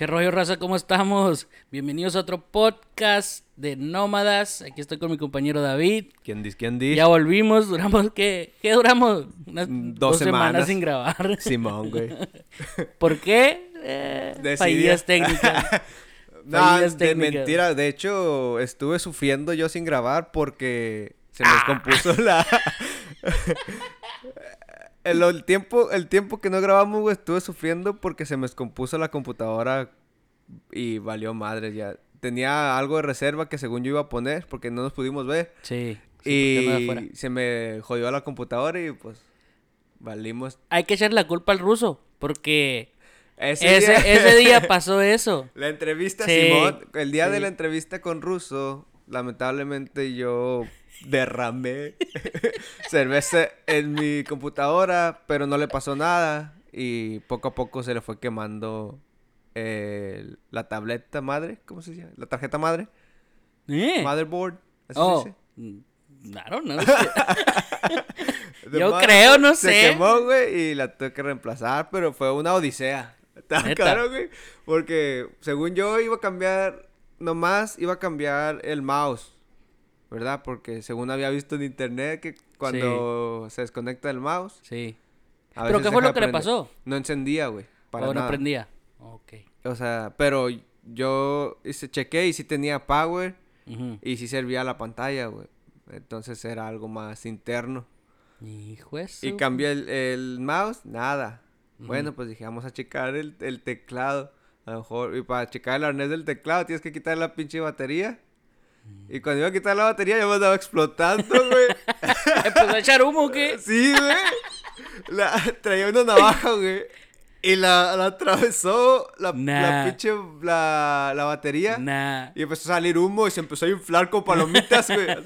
¿Qué rollo, raza? ¿Cómo estamos? Bienvenidos a otro podcast de Nómadas. Aquí estoy con mi compañero David. ¿Quién dice? ¿Quién dice? Ya volvimos, duramos, ¿qué? ¿Qué duramos? Unas Mm, dos, dos semanas. semanas. sin grabar. Simón, güey. ¿Por qué? Eh, fallidas técnicas. No, de técnicas. mentira. De hecho, estuve sufriendo yo sin grabar porque se Ah. me descompuso la... el, el tiempo, el tiempo que no grabamos, güey, estuve sufriendo porque se me descompuso la computadora y valió madre ya. Tenía algo de reserva que según yo iba a poner porque no nos pudimos ver. Sí. y se me jodió la computadora y pues valimos. Hay que echarle la culpa al ruso, porque Ese, ese, día... ese día pasó eso. La entrevista, Sí, Simón, el día de la entrevista con Russo, lamentablemente yo derramé cerveza en mi computadora, pero no le pasó nada y poco a poco se le fue quemando eh, la tableta madre, ¿cómo se llama? La tarjeta madre, ¿Eh? motherboard, ¿así se Oh, dice? claro, no. Yo creo, no Se sé. quemó, güey, y la tuve que reemplazar, pero fue una odisea. Estaba caro, güey. Porque según yo iba a cambiar, nomás iba a cambiar el mouse, ¿verdad? Porque según había visto en internet que cuando se desconecta el mouse. Sí. a ¿Pero qué fue lo que le pasó? No encendía, güey. Para ¿O no prendía? Ok. O sea, pero yo hice, chequé y sí tenía power y sí servía la pantalla, güey. Entonces era algo más interno. Hijo de Y cambié el, el mouse, nada. Bueno, pues dije, vamos a checar el, el teclado. A lo mejor, y para checar el arnés del teclado tienes que quitar la pinche batería. Y cuando iba a quitar la batería ya me andaba explotando, güey. ¿Empezó a echar humo o qué? sí, güey. La- traía una navaja, güey. Y la, la atravesó la, Nah. la pinche, la, la batería. Nah. Y empezó a salir humo y se empezó a inflar con palomitas, güey. así.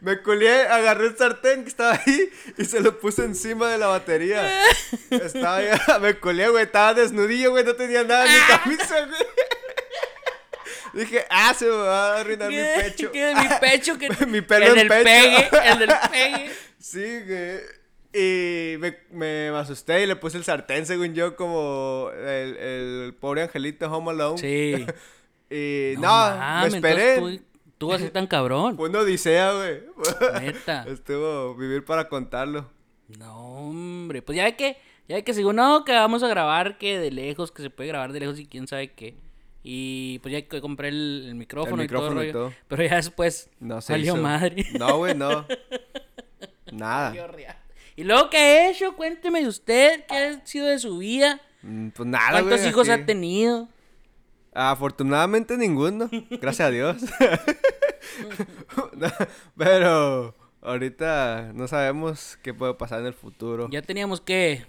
Me colé, agarré el sartén que estaba ahí y se lo puse encima de la batería. Estaba ya, me colé, güey, estaba desnudillo, güey, no tenía nada en mi camisa, güey. Dije, ah, se me va a arruinar mi pecho. ¿Qué de mi pecho? ¿Qué? Mi pelo el en del pecho. pegue, el del pegue. Sí, güey. Y me, me asusté y le puse el sartén, según yo, como el, el pobre angelito Home Alone. Sí. Y no, mames, me esperé. Tú, tú así tan cabrón. Fue una odisea, güey. Neta. Estuvo vivir para contarlo. No, hombre. Pues ya ve que, ya ve que según no, que vamos a grabar que de lejos, que se puede grabar de lejos y quién sabe qué. Y pues ya compré el, el micrófono, El micrófono y y todo, rollo. Pero ya después No se salió hizo. madre. No, güey, no. Nada. ¿Y luego qué ha hecho? Cuénteme de usted, ¿qué ha sido de su vida? Mm, Pues nada, güey. ¿Cuántos hijos aquí. ha tenido? Afortunadamente ninguno. Gracias a Dios. No, Pero ahorita no sabemos qué puede pasar en el futuro. Ya teníamos que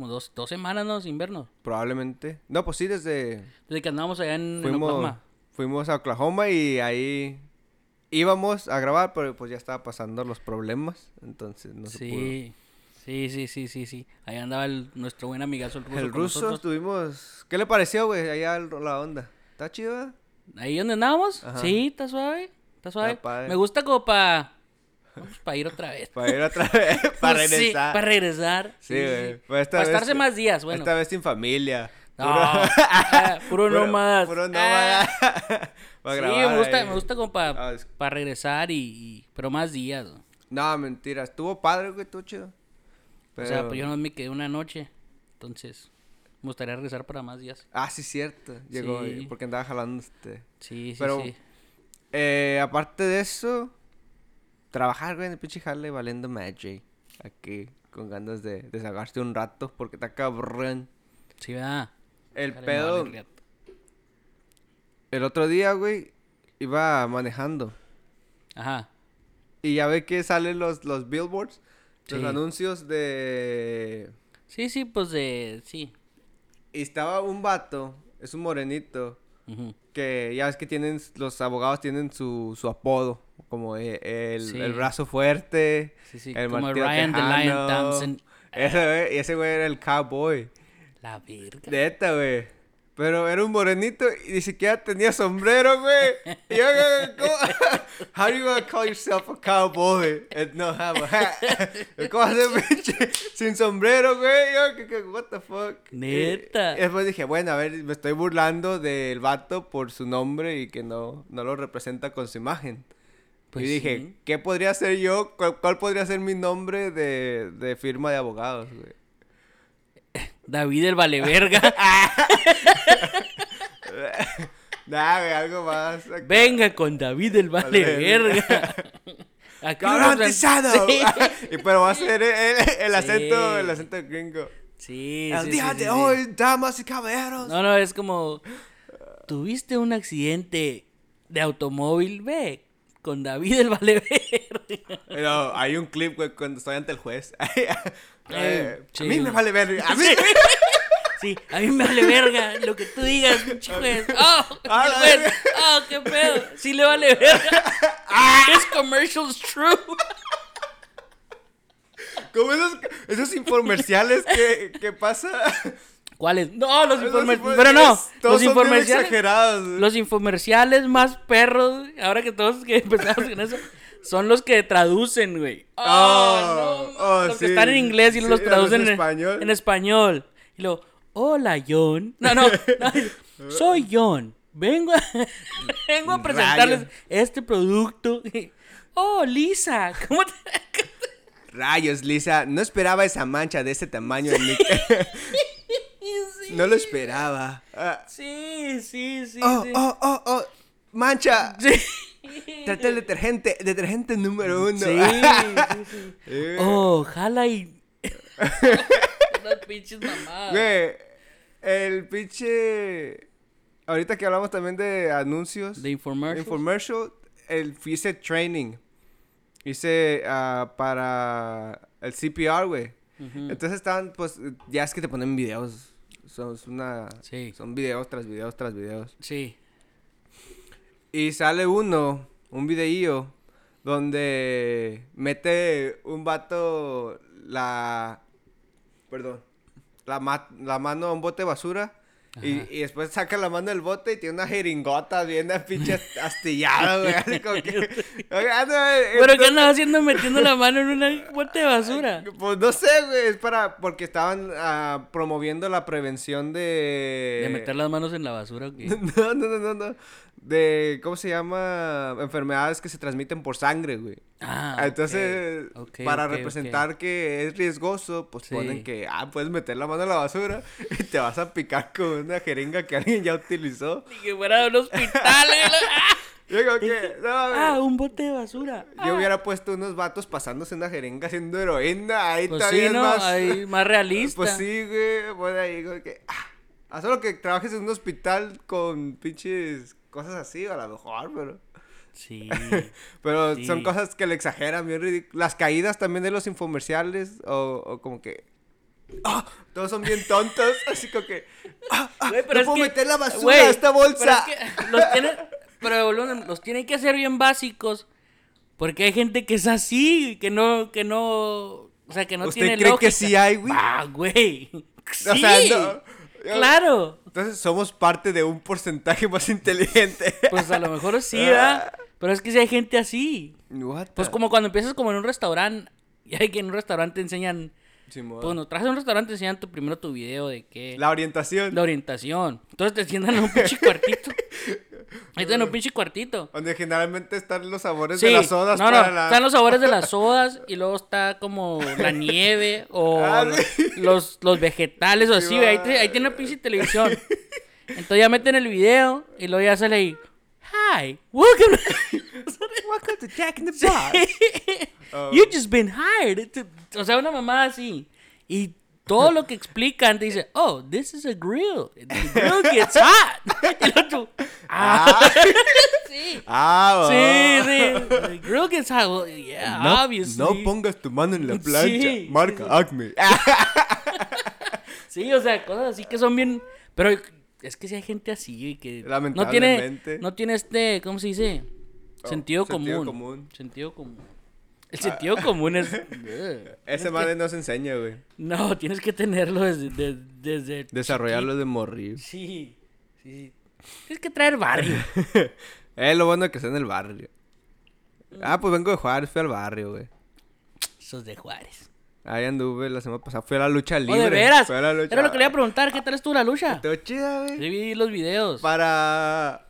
como dos, dos semanas, ¿no? Sin vernos. Probablemente. No, pues sí, desde... Desde que andábamos allá en, en Fuimos, Oklahoma. fuimos a Oklahoma y ahí íbamos a grabar, pero pues ya estaba pasando los problemas. Entonces no se pudo. Sí. Sí, sí, sí, sí, sí. Ahí andaba el, nuestro buen amigazo el ruso. El ruso nosotros. tuvimos... ¿Qué le pareció, güey? Allá el- la onda. ¿Está chido? Ahí donde andábamos. Ajá. Sí, está suave. Está suave. Está. Me gusta como para. Para ir otra vez. Para ir otra vez, para Sí, regresar. para regresar. Sí, güey. Pues Para vez- estarse más días, bueno. Esta vez sin familia. No, ah, puro nómadas. Puro Ah. nómada. Para sí, me gusta, ahí. me gusta como para Ah, es- regresar y, y- Pero más días. ¿no? No, mentira. Estuvo padre, güey. Estuvo chido. O sea, pues yo no me quedé una noche. Entonces, me gustaría regresar para más días. Ah, sí, cierto. Llegó Sí. eh, porque andaba jalando este... Sí, sí, Pero- sí. Eh, aparte de eso, trabajar, güey, en el pinche jale valiendo Magic. Aquí, con ganas de desahogarte un rato, porque está cabrón. Sí, ¿verdad? El pedo, vale el otro día, güey, iba manejando. Ajá. Y ya ve que salen los, los billboards, los anuncios de... Sí, sí, pues de. Sí. Y estaba un vato, es un morenito, que ya ves que tienen, los abogados tienen su, su apodo, como e- el, Sí. el brazo fuerte, Sí, sí. el como Ryan the Lion tejano. Thompson. Ese güey, ese güey era el cowboy. La verga. Neta, güey. Pero era un morenito y ni siquiera tenía sombrero, güey. Yo, ¿cómo? How you gonna call yourself a cowboy and not have a hat? ¿Cómo pinche sin sombrero, güey? Yo, ¿qué, qué, what the fuck? Neta. Y después dije, bueno, a ver, me estoy burlando del vato por su nombre y que no, no lo representa con su imagen. Pues y dije, sí. ¿qué podría ser yo? ¿Cuál, cuál podría ser mi nombre de, de firma de abogados, güey? David el vale verga. Nah, güey, algo más. acá. Venga con David el vale Vale verga. Aquí ¡Garantizado! Sí. y pero va a ser el, el- el Sí. acento, el acento gringo. Sí, el día de hoy, damas y caballeros. No, no, es como. Tuviste un accidente de automóvil, ve. Con David el vale verga. Pero hay un clip, güey, cuando estoy ante el juez. Eh, a mí me vale ver. A mí. Sí, a mí me vale verga lo que tú digas, pinche juez. Oh, Ah, el juez. verga. Oh, qué pedo. Sí le vale verga. This commercial's true. Como esos, esos infomerciales que, que pasa. ¿Cuáles? No, los infomerciales. Pero no, los infomerciales. Los infomerciales más perros, ahora que todos que empezamos con eso, son los que traducen, güey. Oh, no, oh, los que están en inglés y sí, los traducen en en español. En español. Y luego, hola, John. No, no, no, soy John. Vengo a, vengo a presentarles Rayos. este producto. Oh, Lisa, ¿cómo te...? Rayos, Lisa. No esperaba esa mancha de ese tamaño en mi. No lo esperaba. Ah, Sí, sí, sí. oh, sí. oh, oh, oh. Mancha. Sí. Trata el detergente. Detergente número uno. Sí, sí, sí. Eh, Oh, jala y. Unas pinches mamadas. Güey, el pinche. Ahorita que hablamos también de anuncios. De infomercials. Infomercial, el, hice training. Hice ah, para el CPR, güey. Entonces estaban, pues, ya es que te ponen videos. Son, una, Sí. son videos tras videos tras videos. Sí. Y sale uno, un videillo, donde mete un vato la... Perdón. La, ma- la mano a un bote de basura. Y, después saca la mano del bote y tiene una jeringota bien pinche astillada, güey. Así como que... Oiga, no, eh, ¿Pero qué andaba haciendo metiendo la mano en una bote de basura? Pues no sé, güey. Es para... Porque estaban ah, promoviendo la prevención de... ¿De meter las manos en la basura o qué? No, no, no, no, no. De, ¿cómo se llama? Enfermedades que se transmiten por sangre, güey. Ah, Entonces, para representar que es riesgoso, pues Sí. ponen que, ah, puedes meter la mano a la basura y te vas a picar con una jeringa que alguien ya utilizó. Ni que fuera de un hospital. güey. Yo digo que, no, ah, un bote de basura. Yo Ah. hubiera puesto unos vatos pasándose una jeringa haciendo heroína. Ahí Pues todavía sí, es ¿no? más. Ahí, más realista. Pues sí, güey. Bueno, ahí, como que. Ah, solo que trabajes en un hospital con pinches cosas así, a lo mejor, pero. Sí. Pero Sí. son cosas que le exageran, bien ridículas. Las caídas también de los infomerciales, o, o como que. ¡Ah! Todos son bien tontos, así como que. ¡Ah! ah, pero no puedo que- meter la basura a esta bolsa! Pero, es que los tienen, pero volvemos, los tienen que hacer bien básicos. Porque hay gente que es así, que no, que no, o sea, que no ¿Usted tiene cree que sí hay, güey? Ah, güey. Sí, O sea, no. claro. Entonces somos parte de un porcentaje más inteligente. Pues a lo mejor sí, ¿verdad? Pero es que sí hay gente así. What Pues como cuando empiezas como en un restaurante, y hay que en un restaurante te enseñan, Pues cuando trabajas en un restaurante te enseñan tu, primero tu video de qué, La orientación. la orientación. Entonces te sientan en un pinche cuartito. Ahí están en un pinche cuartito. Donde generalmente están los sabores Sí, de las sodas no, no, para la... están los sabores de las sodas y luego está como la nieve o Ah, los, sí. los, los vegetales o así, Sí. Ahí, ahí tiene una pinche televisión. Entonces ya meten el video y luego ya sale ahí. Hi, welcome. Welcome to Jack in the Box. Oh. You just been hired. to-" O sea, una mamá así. Y todo lo que explican te dice, oh, this is a grill. The grill gets hot. Y luego tú, ah, sí. Ah, Sí, oh. sí. The grill gets hot. Well, yeah, No, obviously. no pongas tu mano en la Sí, plancha. sí, Marca sí. Acme. Sí, o sea, cosas así que son bien. Pero es que si hay gente así y que. No tiene, Lamentablemente. no tiene este. ¿Cómo se dice? Oh, Sentido, sentido común. común. Sentido común. El sentido común es. Ugh. Ese madre no se enseña, güey. No, tienes que tenerlo desde. de- desde Desarrollarlo de morir. Sí. Sí. Tienes que traer barrio. Es lo bueno que está en el barrio. Ah, pues vengo de Juárez, fui al barrio, güey. Esos de Juárez. Ahí anduve la semana pasada, fui a la lucha Oh, libre. de veras. Fui a la lucha... Era lo que le iba a preguntar. ¿Qué tal estuvo la lucha? Estuvo chida, güey. Sí, vi los videos. Para...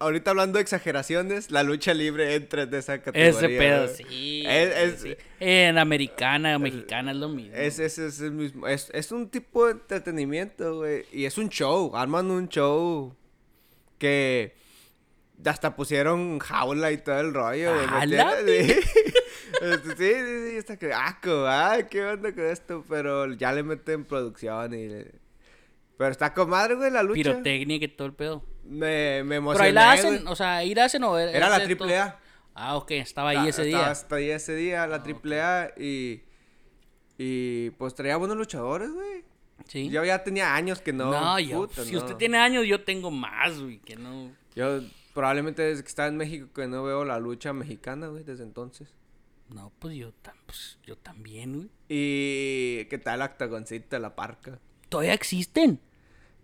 Ahorita hablando de exageraciones, la lucha libre entra en esa categoría. Ese pedo, güey. sí. Es- es- sí. En americana o mexicana es lo mismo. Es, es, es, el mismo, es, es un tipo de entretenimiento, güey. Y es un show. Arman un show que hasta pusieron jaula y todo el rollo, güey. ¿me ¡Hala, entiendes? Sí. Este, sí, sí, sí. Está que, ah, ah, qué onda con esto. Pero ya le meten producción y... Pero está comadre, güey, la lucha. Pirotecnia que todo el pedo. Me, me Pero emocioné, ahí la hacen, güey. o sea, ahí la hacen o era, Era la triple? A. Ah, ok, estaba ahí Ta- ese estaba día. hasta ahí ese día, la triple A. Y... Y pues traía buenos luchadores, güey. Sí. Yo ya tenía años que no. No, yo, puta, si no. usted tiene años, yo tengo más, güey, que no. Yo probablemente desde que estaba en México que no veo la lucha mexicana, güey, desde entonces. No, pues yo, tam- pues, yo también, güey. Y qué tal la octagoncita, la parca. Todavía existen.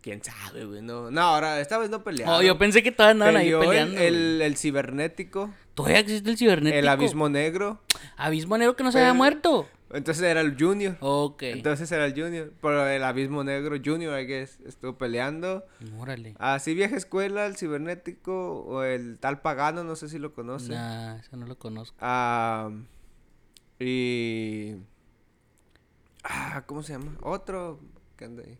Quién sabe, güey. No, no ahora, esta vez no pelearon. Oh, yo pensé que todavía andaban ahí Peleó peleando. El, el cibernético, Todavía existe el cibernético. el abismo negro. Abismo negro que no se Pero- había muerto. Entonces era el Junior. Ok. Entonces era el Junior. Pero el abismo negro Junior, I guess, estuvo peleando. Órale. Así vieja escuela, el cibernético o el tal pagano, no sé si lo conoce. Nah, eso no lo conozco. Ah, y. Ah, ¿cómo se llama? Otro que anda ahí.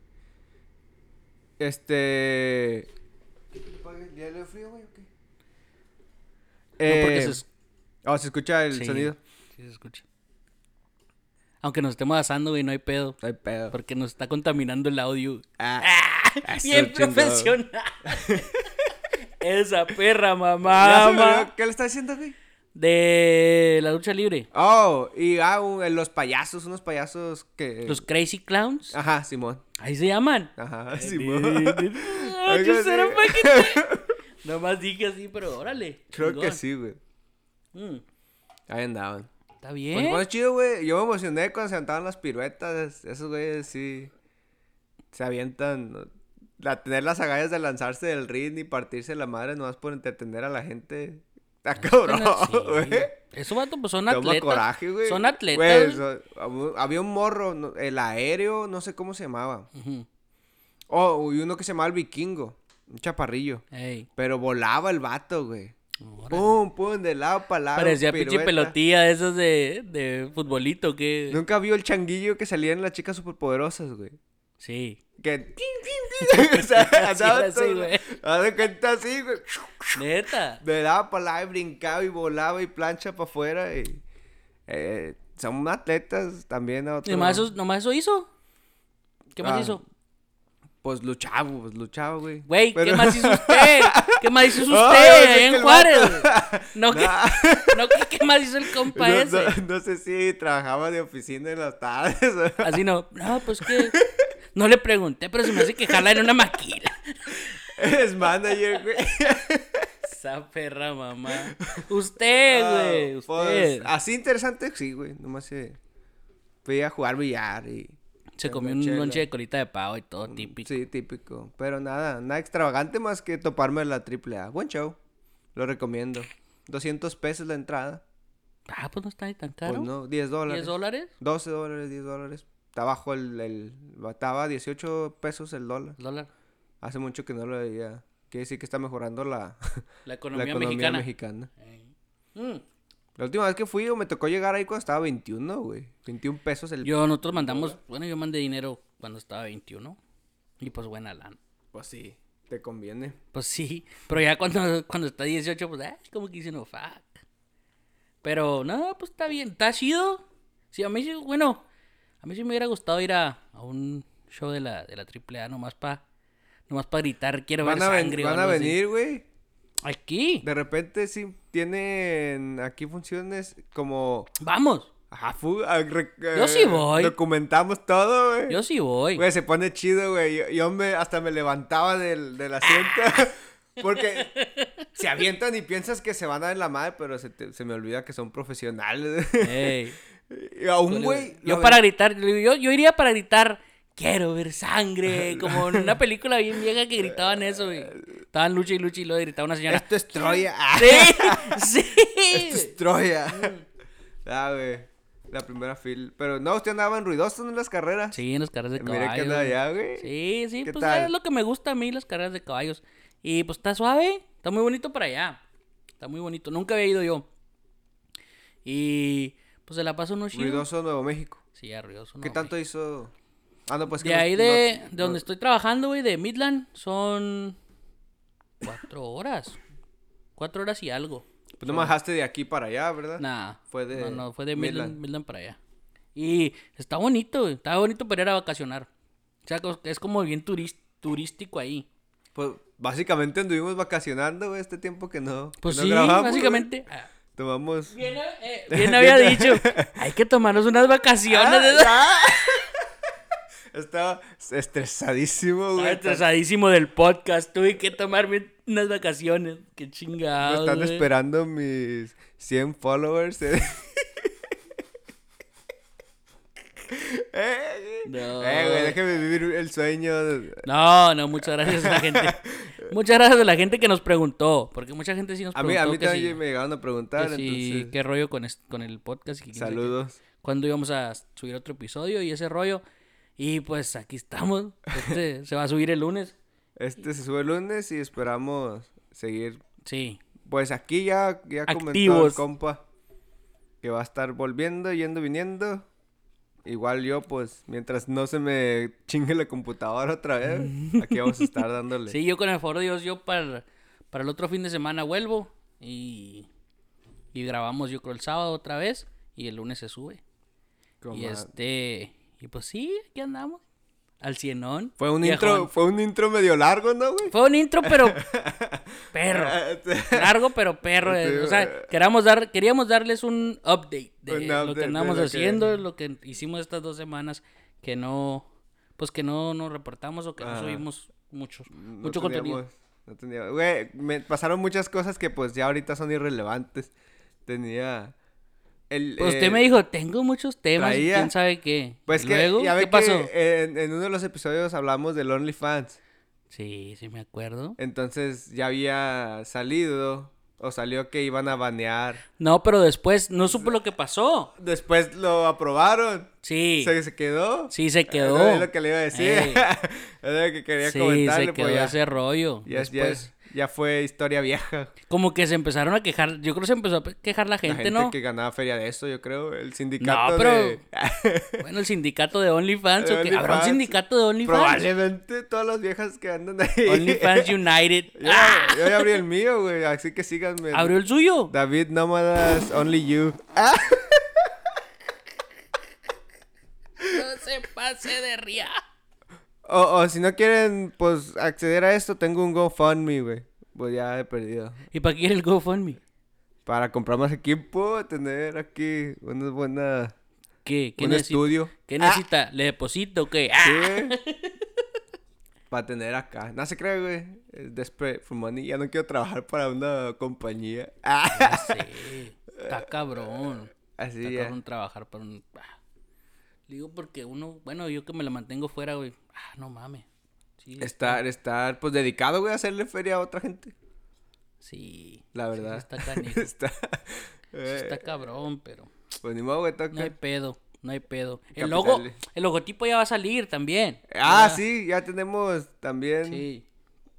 Este. ¿Ya le frío, güey, o qué? No, porque Eh, se, es- Oh, se escucha el sí, sonido. Sí, se escucha. Aunque nos estemos asando, güey, no hay pedo. No hay pedo. Porque nos está contaminando el audio. Ah, eso Bien chingón. profesional. Esa perra mamá. ¿Qué le está diciendo, güey? De la lucha libre. Oh, y ah, un- los payasos, unos payasos que. Los Crazy Clowns. Ajá, Simón. Ahí se llaman. Ajá, Simón. Ah. Nomás dije así, pero órale. Creo que sí, güey. Mm, Ahí andaban. Está Pues bien. bueno, chido, güey. Yo me emocioné cuando se aventaban las piruetas. Esos güeyes sí se avientan. La, tener las agallas de lanzarse del ring y partirse la madre nomás por entretener a la gente. Está cabrón, Sí. güey. Esos vatos pues son Toma atletas. coraje, güey. Son atletas. Güey, so- había un morro, el aéreo, no sé cómo se llamaba. Ujú. Oh, y uno que se llamaba el vikingo. Un chaparrillo. Ey, Pero volaba el vato, güey. Pum, pum, de lado para lado. Parecía pinche pelotilla de esos de, de futbolito que... Nunca vio el changuillo que salía en las chicas superpoderosas, güey. Sí. Que. o sea, andaba así, todo- güey. Haz de cuenta así, güey. Neta. De lado para lado y brincaba y volaba y plancha para afuera. Y, eh, son atletas también. a otro- Nomás eso, nomás eso hizo. ¿Qué más Ah, hizo? Pues luchaba, pues luchaba, güey. Güey, ¿qué más hizo usted? ¿Qué más hizo usted Ay, ahí en Juárez? vato- No, que, Nah. no que, ¿qué más hizo el compa No, ese? no- no sé si trabajaba de oficina en las tardes. Así no. No, pues que... No le pregunté, pero se me hace que jala en una maquila. Es manager, güey. Esa perra mamá. Usted, güey. Ah, Usted. pues, así interesante, sí, güey. Nomás se. Fui a jugar billar y. se comió un lonche de colita de pavo y todo típico. Sí, típico. Pero nada, nada extravagante más que toparme la triple A. Buen show. Lo recomiendo. 200 pesos la entrada. Ah, pues no está ni tan caro. Pues no, 10 dólares. ¿10 dólares? 12 dólares, 10 dólares. Está bajo el, el. Estaba a 18 pesos el dólar. Dólar. Hace mucho que no lo veía. Quiere decir que está mejorando la, La la economía, economía mexicana. mexicana. Ey. Mm. La última vez que fui, me tocó llegar ahí cuando estaba 21, güey. 21 pesos el. Yo, nosotros mandamos, bueno, yo mandé dinero cuando estaba 21. Y pues buena lana. Pues sí, te conviene. Pues sí, pero ya cuando, cuando está 18, pues, ay, como que dice no, fuck. Pero, no, pues está bien, está chido. Sí, a mí sí, bueno, a mí sí me hubiera gustado ir a, a un show de la, de la AAA nomás para nomás pa gritar, quiero Van ver a, sangre. van a venir, güey. Aquí, De repente sí tienen aquí funciones como. vamos, Ajá, fu- ah, re- Yo eh, sí voy. Documentamos todo, güey. yo sí voy. Güey, se pone chido, güey. Yo, yo me, hasta me levantaba del, del asiento. Porque se avientan y piensas que se van a dar la madre, pero se, te- se me olvida que son profesionales. Ey. Y a un güey. Yo para gritar, yo, yo iría para gritar, quiero ver sangre. Como en una película bien vieja que gritaban eso, güey. Estaban lucha y lucha y luego gritaba una señora. Esto es Troya. Sí, Esto es sí. Troya. Ah, güey. La primera fila. Pero no, usted andaba en ruidosos en las carreras. Sí, en las carreras de Mira caballos. que anda allá, güey. Sí, sí, ¿Qué pues tal? es lo que me gusta a mí, las carreras de caballos. Y pues está suave, está muy bonito para allá. Está muy bonito, nunca había ido yo. Y pues se la paso uno chido. Ruidoso Nuevo México. Sí, a ruidoso. ¿Qué tanto hizo? Ah, no, pues De ahí no- de, de donde estoy trabajando, güey, de Midland, son cuatro horas. Cuatro horas y algo. Pues no bajaste de aquí para allá, ¿verdad? Nah. Fue de No, no, fue de Midland, para allá. Y está bonito. Está bonito para ir a vacacionar. O sea, es como bien turístico ahí. Pues básicamente anduvimos vacacionando, este tiempo que no. que Pues no sí, grabamos, básicamente. güey. ah, Tomamos. Bien, eh, bien había dicho, hay que tomarnos unas vacaciones. Ah, Estaba estresadísimo, Estaba güey. estresadísimo del podcast. Tuve que tomarme unas vacaciones. Qué Me chingados. están güey. esperando mis 100 followers. eh. eh, No. eh, güey, déjeme vivir el sueño. No, no, muchas gracias a la gente. Muchas gracias a la gente que nos preguntó. Porque mucha gente sí nos A mí, preguntó. a mí que también me llegaron a que preguntar, entonces. qué rollo con, con el podcast. Y que. Saludos. Cuándo íbamos a subir otro episodio y ese rollo. Y pues aquí estamos. Este se va a subir el lunes. Este se sube el lunes y esperamos seguir. Sí. Pues aquí ya, ya comentó el compa que va a estar volviendo, yendo, viniendo. Igual yo, pues, mientras no se me chingue la computadora otra vez, aquí vamos a estar dándole. Sí, yo con el favor de Dios, yo para, para el otro fin de semana vuelvo y, y grabamos yo creo el sábado otra vez y el lunes se sube. Y este, y pues sí, aquí andamos. Al cienón. Fue un intro, fue un intro medio largo, ¿no, güey? Fue un intro, pero perro. Largo, pero perro. Sí, eh, o sea, güey. queríamos, dar, queríamos darles un update de Un lo que andamos lo que- haciendo, lo que hicimos estas dos semanas que no, pues que no nos reportamos o que no subimos mucho, No mucho contenido. No tenía, güey, me pasaron muchas cosas que pues ya ahorita son irrelevantes. Tenía el Pues eh, usted me dijo, tengo muchos temas, traía- quién sabe qué. Pues ¿Y que luego, ya ¿qué pasó? que en, en uno de los episodios hablamos del OnlyFans. Sí, sí me acuerdo. Entonces ya había salido o salió que iban a banear. No, pero después no supo lo que pasó. Después lo aprobaron. Sí, Se, se quedó. sí se quedó. Eso Es lo que le iba a decir. Ey. es lo que quería Sí, comentarle. se pues quedó ya, ese rollo. ya- Después, ya fue historia vieja. como que se empezaron a quejar. Yo creo que se empezó a quejar la La gente, gente ¿no? que ganaba feria de eso, yo creo. El sindicato pero- de... Bueno, el sindicato de OnlyFans. De ¿o qué? ¿Habrá un sindicato de OnlyFans? Probablemente todas las viejas que andan ahí. OnlyFans United. Yo, yo ya abrí el mío, güey. Así que síganme. ¿Abrió el suyo? David Nómadas, Only You. Ah, No se pase de ría. O, o si no quieren, pues, acceder a esto, tengo un GoFundMe, güey. Pues ya he perdido. ¿Y para qué quiere el GoFundMe? Para comprar más equipo, tener aquí una buena... ¿Qué? ¿Qué un estudio. ¿Qué necesita? ¿Le deposito o qué? ¡Ah! Sí. Para tener acá. No se cree, güey. Es desperate for money. Ya no quiero trabajar para una compañía. Ah. Está cabrón. Así Está ya. cabrón trabajar para un... Digo porque uno... Bueno, yo que me la mantengo fuera, güey. Ah, no mames. Sí, Estar, estar, pues, dedicado, güey, a hacerle feria a otra gente. Sí. La sí, verdad. está canijo. Está... Eh, está cabrón, pero... Pues ni modo, güey, No hay pedo. No hay pedo. El logo... El logotipo ya va a salir también. Ah, Ya. sí, ya tenemos también Sí.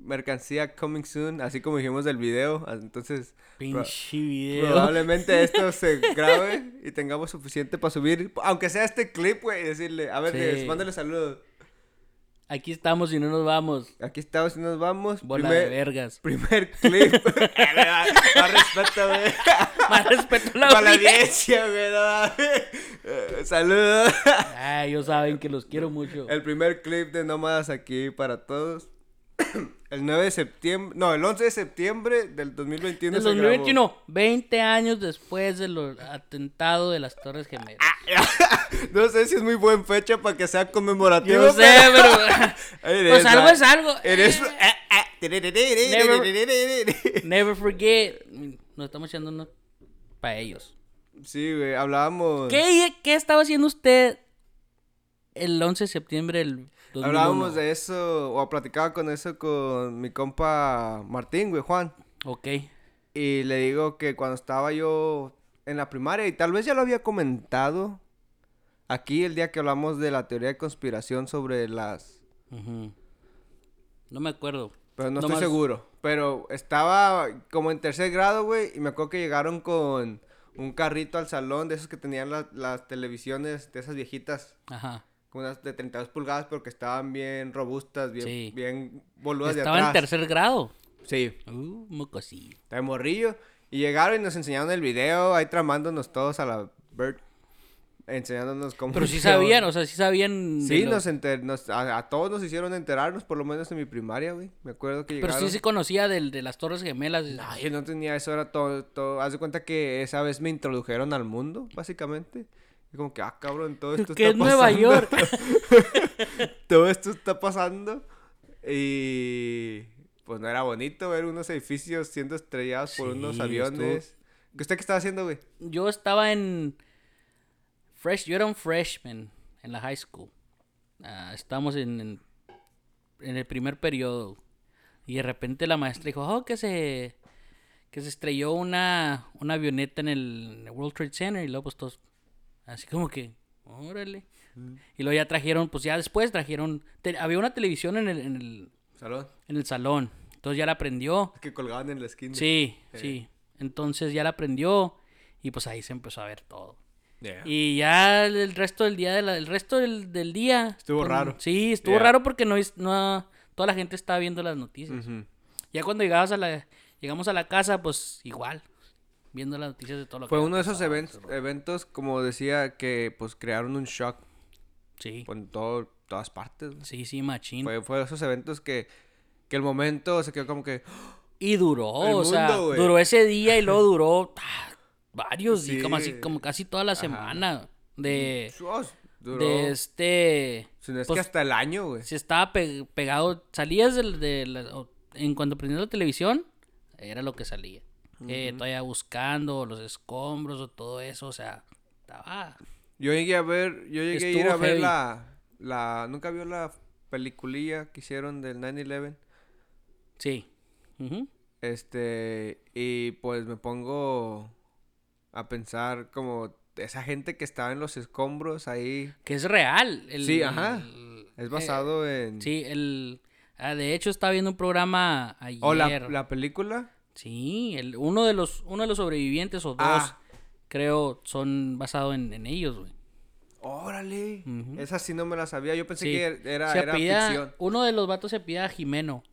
Mercancía coming soon, así como dijimos del video. ah, Entonces, Pinche video. probablemente esto se grabe y tengamos suficiente para subir, aunque sea este clip, güey, y decirle, a ver, Sí. les- mándale saludos. Aquí estamos y no nos vamos. Aquí estamos y nos vamos. Bola primer, de vergas. primer clip. Más respeto, güey. Más respeto a la Para audiencia. güey. no Saludos. Ah, ellos saben que los quiero mucho. El primer clip de Nómadas aquí para todos. El 9 de septiembre, no, el 11 de septiembre del 2021 Del se grabó. 2021, 20 años después del atentado de las Torres Gemelas. No sé si es muy buena fecha para que sea conmemorativo. Yo sé, pero. Eres, pues algo ah, es algo. Eres... Never- Never forget. Nos estamos echando unos para ellos. Sí, güey, hablábamos. ¿Qué, ¿Qué estaba haciendo usted el 11 de septiembre del 2001. Hablábamos de eso, o platicaba con eso con mi compa Martín, güey, Juan. Ok. Y le digo que cuando estaba yo en la primaria, y tal vez ya lo había comentado aquí el día que hablamos de la teoría de conspiración sobre las... Ujú. No me acuerdo. Pero no estoy seguro. Pero estaba como en tercer grado, güey, y me acuerdo que llegaron con un carrito al salón de esos que tenían la- las televisiones de esas viejitas. Ajá. Como unas de 32 pulgadas, pero que estaban bien robustas, bien, Sí. bien boludas de Estaba en atrás. tercer grado. Sí, Uh, mocosillo. de morrillo. Y llegaron y nos enseñaron el video, ahí tramándonos todos a la Bird. Enseñándonos cómo... Pero sí sabían, o sea, sí sabían. de Sí, nos enter- nos- a, a todos nos hicieron enterarnos, por lo menos en mi primaria, güey. Me acuerdo que Pero llegaron... sí se conocía del, de las Torres Gemelas. No, yo no tenía eso, era todo, todo... Haz de cuenta que esa vez me introdujeron al mundo, básicamente. Y como que, ah, cabrón, todo esto que está es Nueva. York. todo esto está pasando. Y... Pues no era bonito ver unos edificios siendo estrellados por unos aviones. ¿Qué ¿Usted qué estaba haciendo, güey? Yo estaba en. Fresh, yo era un freshman en la high school. Ah, estábamos en, en, en el primer periodo. Y de repente la maestra dijo, oh, que se. Que se estrelló una, una avioneta en el, en el World Trade Center. Y luego, pues todos. Así como que. Órale. Y luego ya trajeron, pues ya después trajeron. te- había una televisión en el, en el, Salón. en el salón. Entonces ya la prendió. Que colgaban en la esquina. Sí, Eh. sí. Entonces ya la aprendió y pues ahí se empezó a ver todo. Yeah. Y ya el resto del día, de la- el resto del, del día. Estuvo raro. Sí, estuvo Yeah. raro porque no, no toda la gente estaba viendo las noticias. Ya cuando llegabas a la, llegamos a la casa, pues igual, viendo las noticias de todo lo que Fue uno de esos pasado, eventos, como decía, que pues crearon un shock Sí, en todo, todas partes. sí, sí, machín. Fue, fue de esos eventos que, que el momento se quedó como que... Y duró, o sea, duró ese día y luego duró ah, varios, y como así, Sí. como casi toda la Ajá. semana de, Sus, duró. de este... Si no es pues, que hasta el año, güey. si estaba pe- pegado, salías del, de la- en cuanto prendías la televisión, era lo que salía. Eh, todavía buscando los escombros o todo eso, o sea, estaba... Yo llegué a ver, yo llegué a ir a ver la, la... ¿Nunca vio la peliculilla que hicieron del 9-11? Sí. Ujú. Este, y pues me pongo a pensar como esa gente que estaba en los escombros ahí. Que es real. el- Sí, ajá. el- Es eh, basado en... sí, el... ah, de hecho, estaba viendo un programa ayer. ¿O la, la película? Sí, el, uno, de los, uno de los sobrevivientes o dos, Ah. creo, son basados en, en ellos, güey. Órale. Ujú. Esa sí no me la sabía. Yo pensé Sí. que era, Se era ficción. Uno de los vatos se pide Jimeno.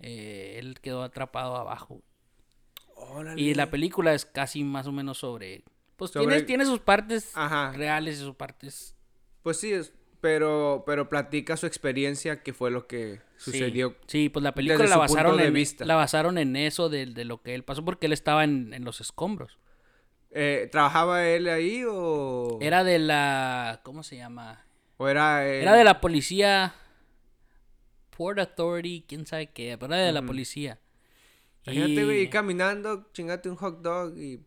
Eh, él quedó atrapado abajo. Órale. Y la película es casi más o menos sobre. Pues Sobre- tiene, tiene sus partes Ajá. reales y sus partes. Pues sí, es, pero, pero platica su experiencia, que fue lo que. Sucedió. Sí, pues la película la basaron, en, vista. la basaron en eso de, de lo que él pasó porque él estaba en, en los escombros. Eh, ¿Trabajaba él ahí o...? Era de la. ¿Cómo se llama? ¿O era él? Era de la policía. Port Authority, quién sabe qué, pero era de la policía. Imagínate, güey, ir caminando, chingate un hot dog y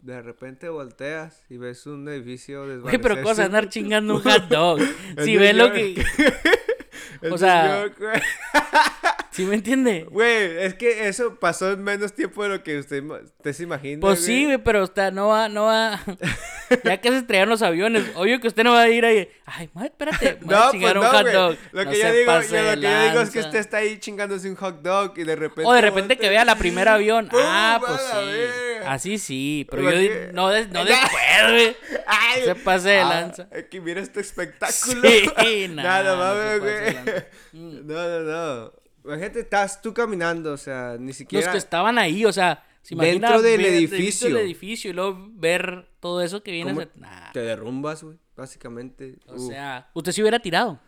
de repente volteas y ves un edificio Güey, desvanecerse. pero cosa andar chingando un hot dog. Si ves lo que. O sea, güey. ¿Sí me entiende? Güey, es que eso pasó en menos tiempo de lo que usted, usted se imagina, Pues sí, güey, pero usted no va, no va. ya que se estrellaron los aviones, obvio que usted no va a ir ahí. Ay, madre, espérate, No, pues chingar un no, hot dog. Lo No que yo digo, yo lo que yo digo es que usted está ahí chingándose un hot dog y de repente... O de repente que vea la primera avión. ¡Pum! Ah, pues sí. Así sí, pero yo no, des- no después, güey. Ay, Se pase de ah, lanza. es que mira este espectáculo. Sí, Nada, de güey. Mm. No, no, no. Imagínate, estás tú caminando, o sea, ni Los siquiera... que estaban ahí, o sea, se imagina Dentro del ver- edificio. dentro del edificio y luego ver todo eso que viene. ¿Cómo a ser- nah, Te derrumbas, güey, básicamente. o sea, usted se hubiera tirado.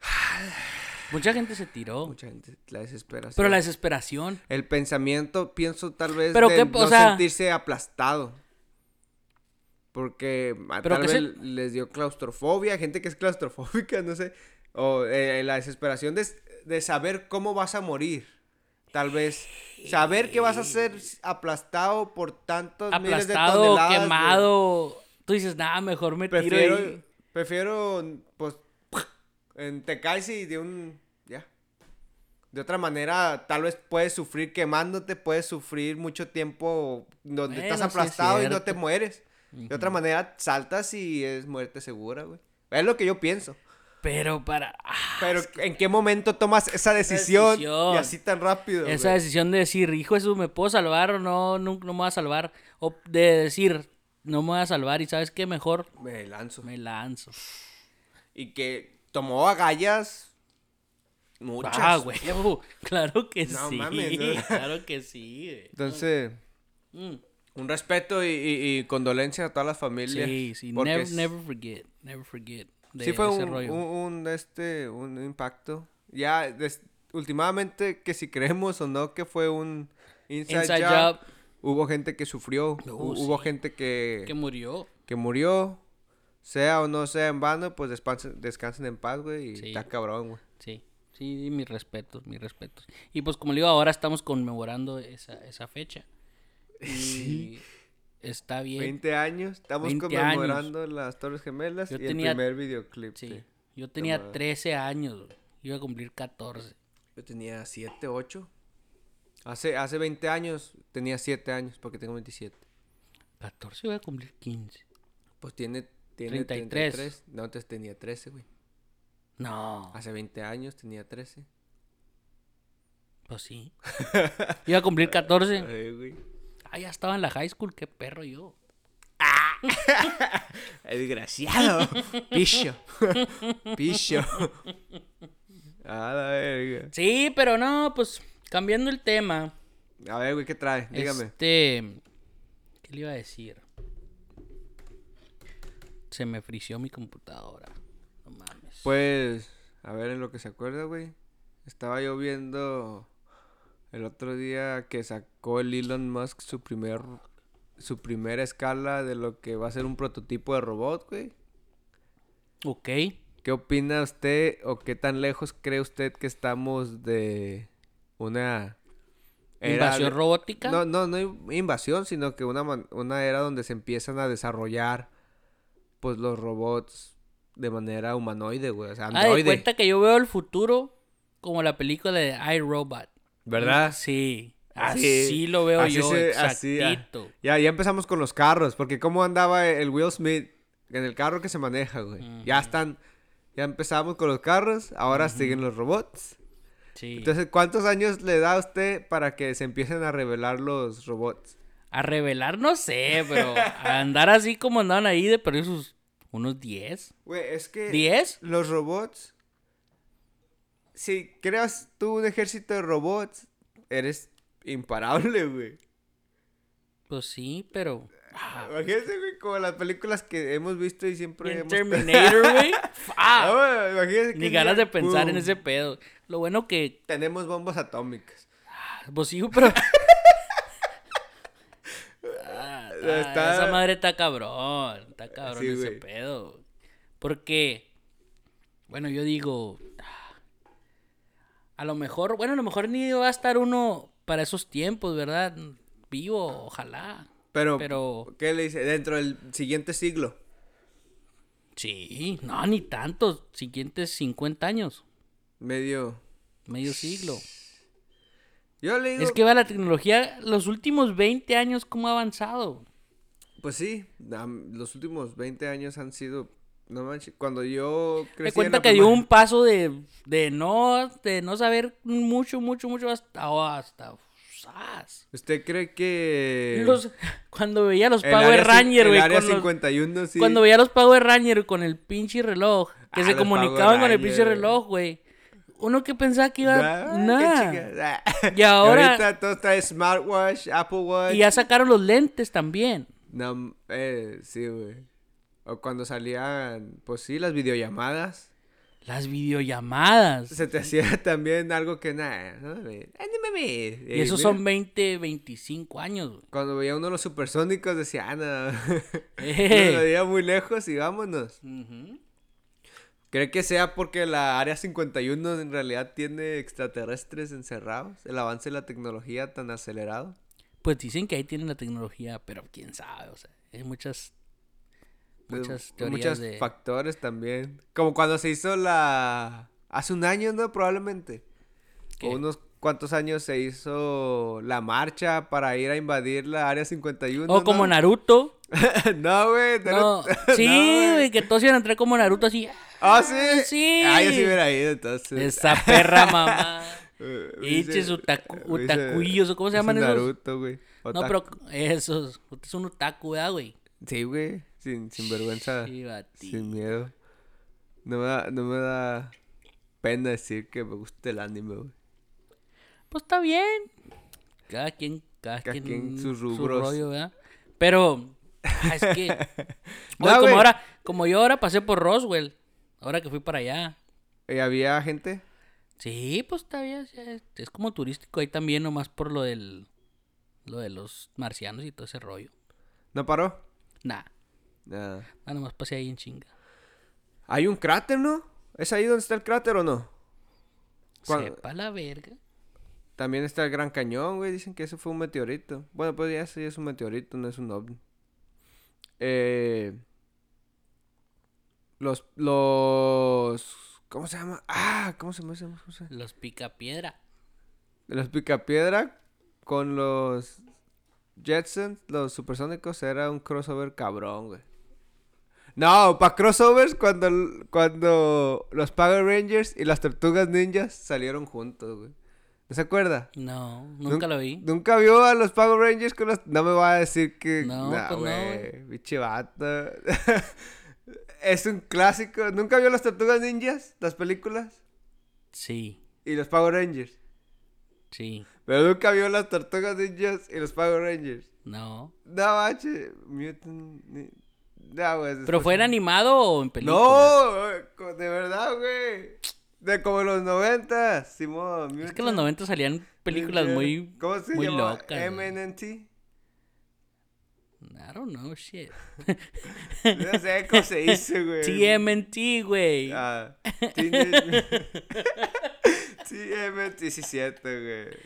Mucha gente se tiró. mucha gente, la desesperación. Pero la desesperación. El pensamiento, pienso tal vez, Pero de qué, o no sea- sentirse aplastado. Porque a- Pero tal vez se- les dio claustrofobia, gente que es claustrofóbica, no sé. O eh, la desesperación de, de saber cómo vas a morir. Tal vez saber que vas a ser aplastado por tantos miles de Aplastado, toneladas. quemado. Tú dices, nada, mejor me tiro Prefiero, y... prefiero, pues, En- te caes y de un... Ya. De otra manera, tal vez puedes sufrir quemándote, puedes sufrir mucho tiempo donde Bueno, estás sí es aplastado y no te mueres. De otra manera, saltas y es muerte segura, güey. Es lo que yo pienso. Pero para. ah, Pero, ¿en qué momento tomas esa decisión, decisión. y así tan rápido? esa güey? decisión de decir, hijo Jesús, ¿me puedo salvar o no? No, no me voy a salvar. O de decir, no me voy a salvar y ¿sabes qué? Mejor Me lanzo. me lanzo. Y que tomó agallas muchas. Ah, güey. Claro que No sí. mames, ¿no? Claro que sí, güey. Entonces, Mm. un respeto y, y, y condolencia a todas las familias. Sí, sí. Never, es- never forget. Never forget. De sí fue un, un, un, este, un impacto. Ya, des- últimamente, que si creemos o no que fue un inside, Inside job, job hubo gente que sufrió, Uh, hu- hubo sí. gente que, que murió. que murió, sea o no sea en vano, pues descansen, descansen en paz, güey, y Sí. está cabrón, güey. Sí. Sí, mis respetos, mis respetos. Y pues como le digo, ahora estamos conmemorando esa, esa fecha. Y está bien. 20 años, estamos 20 conmemorando las Torres Gemelas Yo y tenía- el primer videoclip. Sí. de- Yo tenía madre. 13 años, güey. iba a cumplir 14. Yo tenía 7, 8. Hace, hace 20 años tenía 7 años porque tengo 27. 14 voy a cumplir 15. Pues tiene, tiene 33. 33. No, antes tenía 13, güey. No, Hace 20 años tenía 13. pues sí. Iba a cumplir 14. Ay, güey. Ah, ya estaba en la high school, qué perro yo. Desgraciado. Picho. Picho. A la verga. Sí, pero no, pues cambiando el tema. A ver, güey, ¿qué trae? Dígame. Este. ¿Qué le iba a decir? Se me frició mi computadora. No mames. Pues, a ver, en lo que se acuerda, güey. Estaba yo viendo el otro día que sacó el Elon Musk su primer su primera escala de lo que va a ser un prototipo de robot, güey. Ok. ¿Qué opina usted o qué tan lejos cree usted que estamos de una era Invasión de- robótica. No, no, no invasión, sino que una, man- una era donde se empiezan a desarrollar pues los robots de manera humanoide, güey, o sea, Ah, de androide. cuenta que yo veo el futuro como la película de iRobot. ¿Verdad? Sí. Así- Así, lo veo así yo, se- así, ah. Ya, ya empezamos con los carros, porque cómo andaba el Will Smith en el carro que se maneja, güey. Ya están, ya empezamos con los carros, ahora siguen los robots. Sí. Entonces, ¿cuántos años le da a usted para que se empiecen a revelar los robots? A revelar no sé, pero a andar así como andaban ahí de perder sus unos 10. Güey, es que ¿10? los robots, si creas tú un ejército de robots, eres imparable, güey. Pues sí, pero ah, Imagínense, güey, como las películas que hemos visto y siempre hemos... Terminator, güey. Ah, ah, imagínense que ni ganas día, de pensar en ese pedo. Lo bueno que Tenemos bombas atómicas. pues sí, pero Ah, Está- esa madre está cabrón, está cabrón Sí, ese pedo. Porque bueno, yo digo a lo mejor, bueno, a lo mejor ni va a estar uno para esos tiempos, ¿verdad? Vivo, ojalá. Pero, Pero ¿qué le dice? Dentro del siguiente siglo. sí, no, ni tantos, siguientes 50 años, Medio... medio siglo. Yo le digo... Es que va la tecnología, los últimos 20 años, ¿cómo ha avanzado? Pues sí, los últimos 20 años han sido... No manches, cuando yo crecí Me en cuenta la que dio un paso de, de no de no saber mucho, mucho, mucho hasta hasta ¡zas! ¿Usted cree que... Los- cuando veía los el Power Rangers, güey, área con los- 51, sí. cuando veía los Power Rangers con el pinche reloj, que Ah, se comunicaban con el pinche reloj, güey. Uno que pensaba que iba Ah, qué nada. Y ahora- ahorita todo está smartwatch, Apple Watch. Y ya sacaron los lentes también. No, eh, sí, güey. O cuando salían, pues sí, las videollamadas. Las videollamadas. Se te hacía también algo que nada, no no mames. Y esos mira, son 20, 25 años. güey. Cuando veía uno de los supersónicos decía, ah, no. Eh. Lo veía muy lejos y vámonos. ¿Cree que sea porque la Área 51 en realidad tiene extraterrestres encerrados? El avance de la tecnología tan acelerado. Pues dicen que ahí tienen la tecnología, pero quién sabe, o sea, hay muchas de Muchas teorías muchos de- factores también. Como cuando se hizo la... Hace un año, ¿no? Probablemente. ¿Qué? O unos cuantos años se hizo la marcha para ir a invadir la Área 51. O como. Naruto. no, güey. No. Sí, no, güey, que todos iban a entrar como Naruto así. Ah, sí. Sí. Ah, yo sí hubiera ido entonces. Esa perra mamá. Eh, Hinches dice- utaku, eh, utakuillos, ¿o cómo se llaman esos? Naruto, güey. No, pero esos. Usted es un otaku, ¿verdad, güey? Sí, güey. Sin, sin vergüenza. Sí. Sin miedo. No me, da, no me da pena decir que me gusta el anime, güey. Pues está bien. Cada quien, cada, Cada quien, quien sus su rubros. rollo, ¿verdad? Pero, ah, es que. No, como ahora, como yo ahora pasé por Roswell, ahora que fui para allá. ¿Y había gente? Sí, pues todavía es, como turístico ahí también, nomás por lo del. Lo de los marcianos y todo ese rollo. ¿No paró? Nah, Nada. nah, nomás pasé ahí en chinga. Hay un cráter, ¿no? ¿Es ahí donde está el cráter o no? Sepa la verga. También está el Gran Cañón, güey. Dicen que eso fue un meteorito. Bueno, pues ya ya es un meteorito, no es un ovni. Eh, los, los, ¿cómo se llama? Ah, ¿cómo se llama? ¿Cómo se llama? Los picapiedra. Los Picapiedra con los Jetsons, los supersónicos, era un crossover cabrón, güey. No, para crossovers cuando, cuando los Power Rangers y las Tortugas Ninjas salieron juntos, güey. ¿No se acuerda? No, nunca Nun- lo vi. ¿Nunca vio a los Power Rangers con los... No me va a decir que... No, Nah, pues no, güey. Es un clásico. ¿Nunca vio las Tortugas Ninjas? Las películas. Sí, Y los Power Rangers. sí. Pero nunca vio las Tortugas Ninjas y los Power Rangers. No. No, bache. Mutant... No, güey. ¿Pero fue en animado o en película? No, de verdad, güey. De como los 90, Simón. Es que en los 90 salían películas muy, ¿Cómo se muy llama? locas. MNT. I don't know, shit. No sé cómo se dice, güey. TMNT, güey. Ah, Teenage- TMNT 17, güey.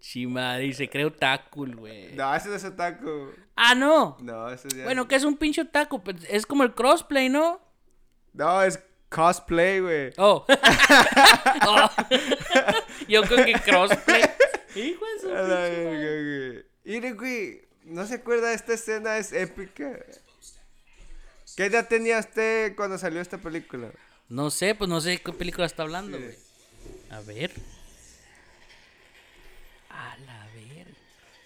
Chimada, y se cree otaku, güey. No, ese no es otaku. Ah, no. No, eso ya. Bueno, que es un pinche otaku. Pues, Es como el crossplay, ¿no? No, es cosplay, güey. Oh. Oh. Yo creo que crossplay. Hijo de su A la pinche. Mire, güey, no se acuerda, esta escena es épica. ¿Qué edad tenía usted cuando salió esta película? No sé, pues no sé qué película está hablando, güey. A ver. A la ver.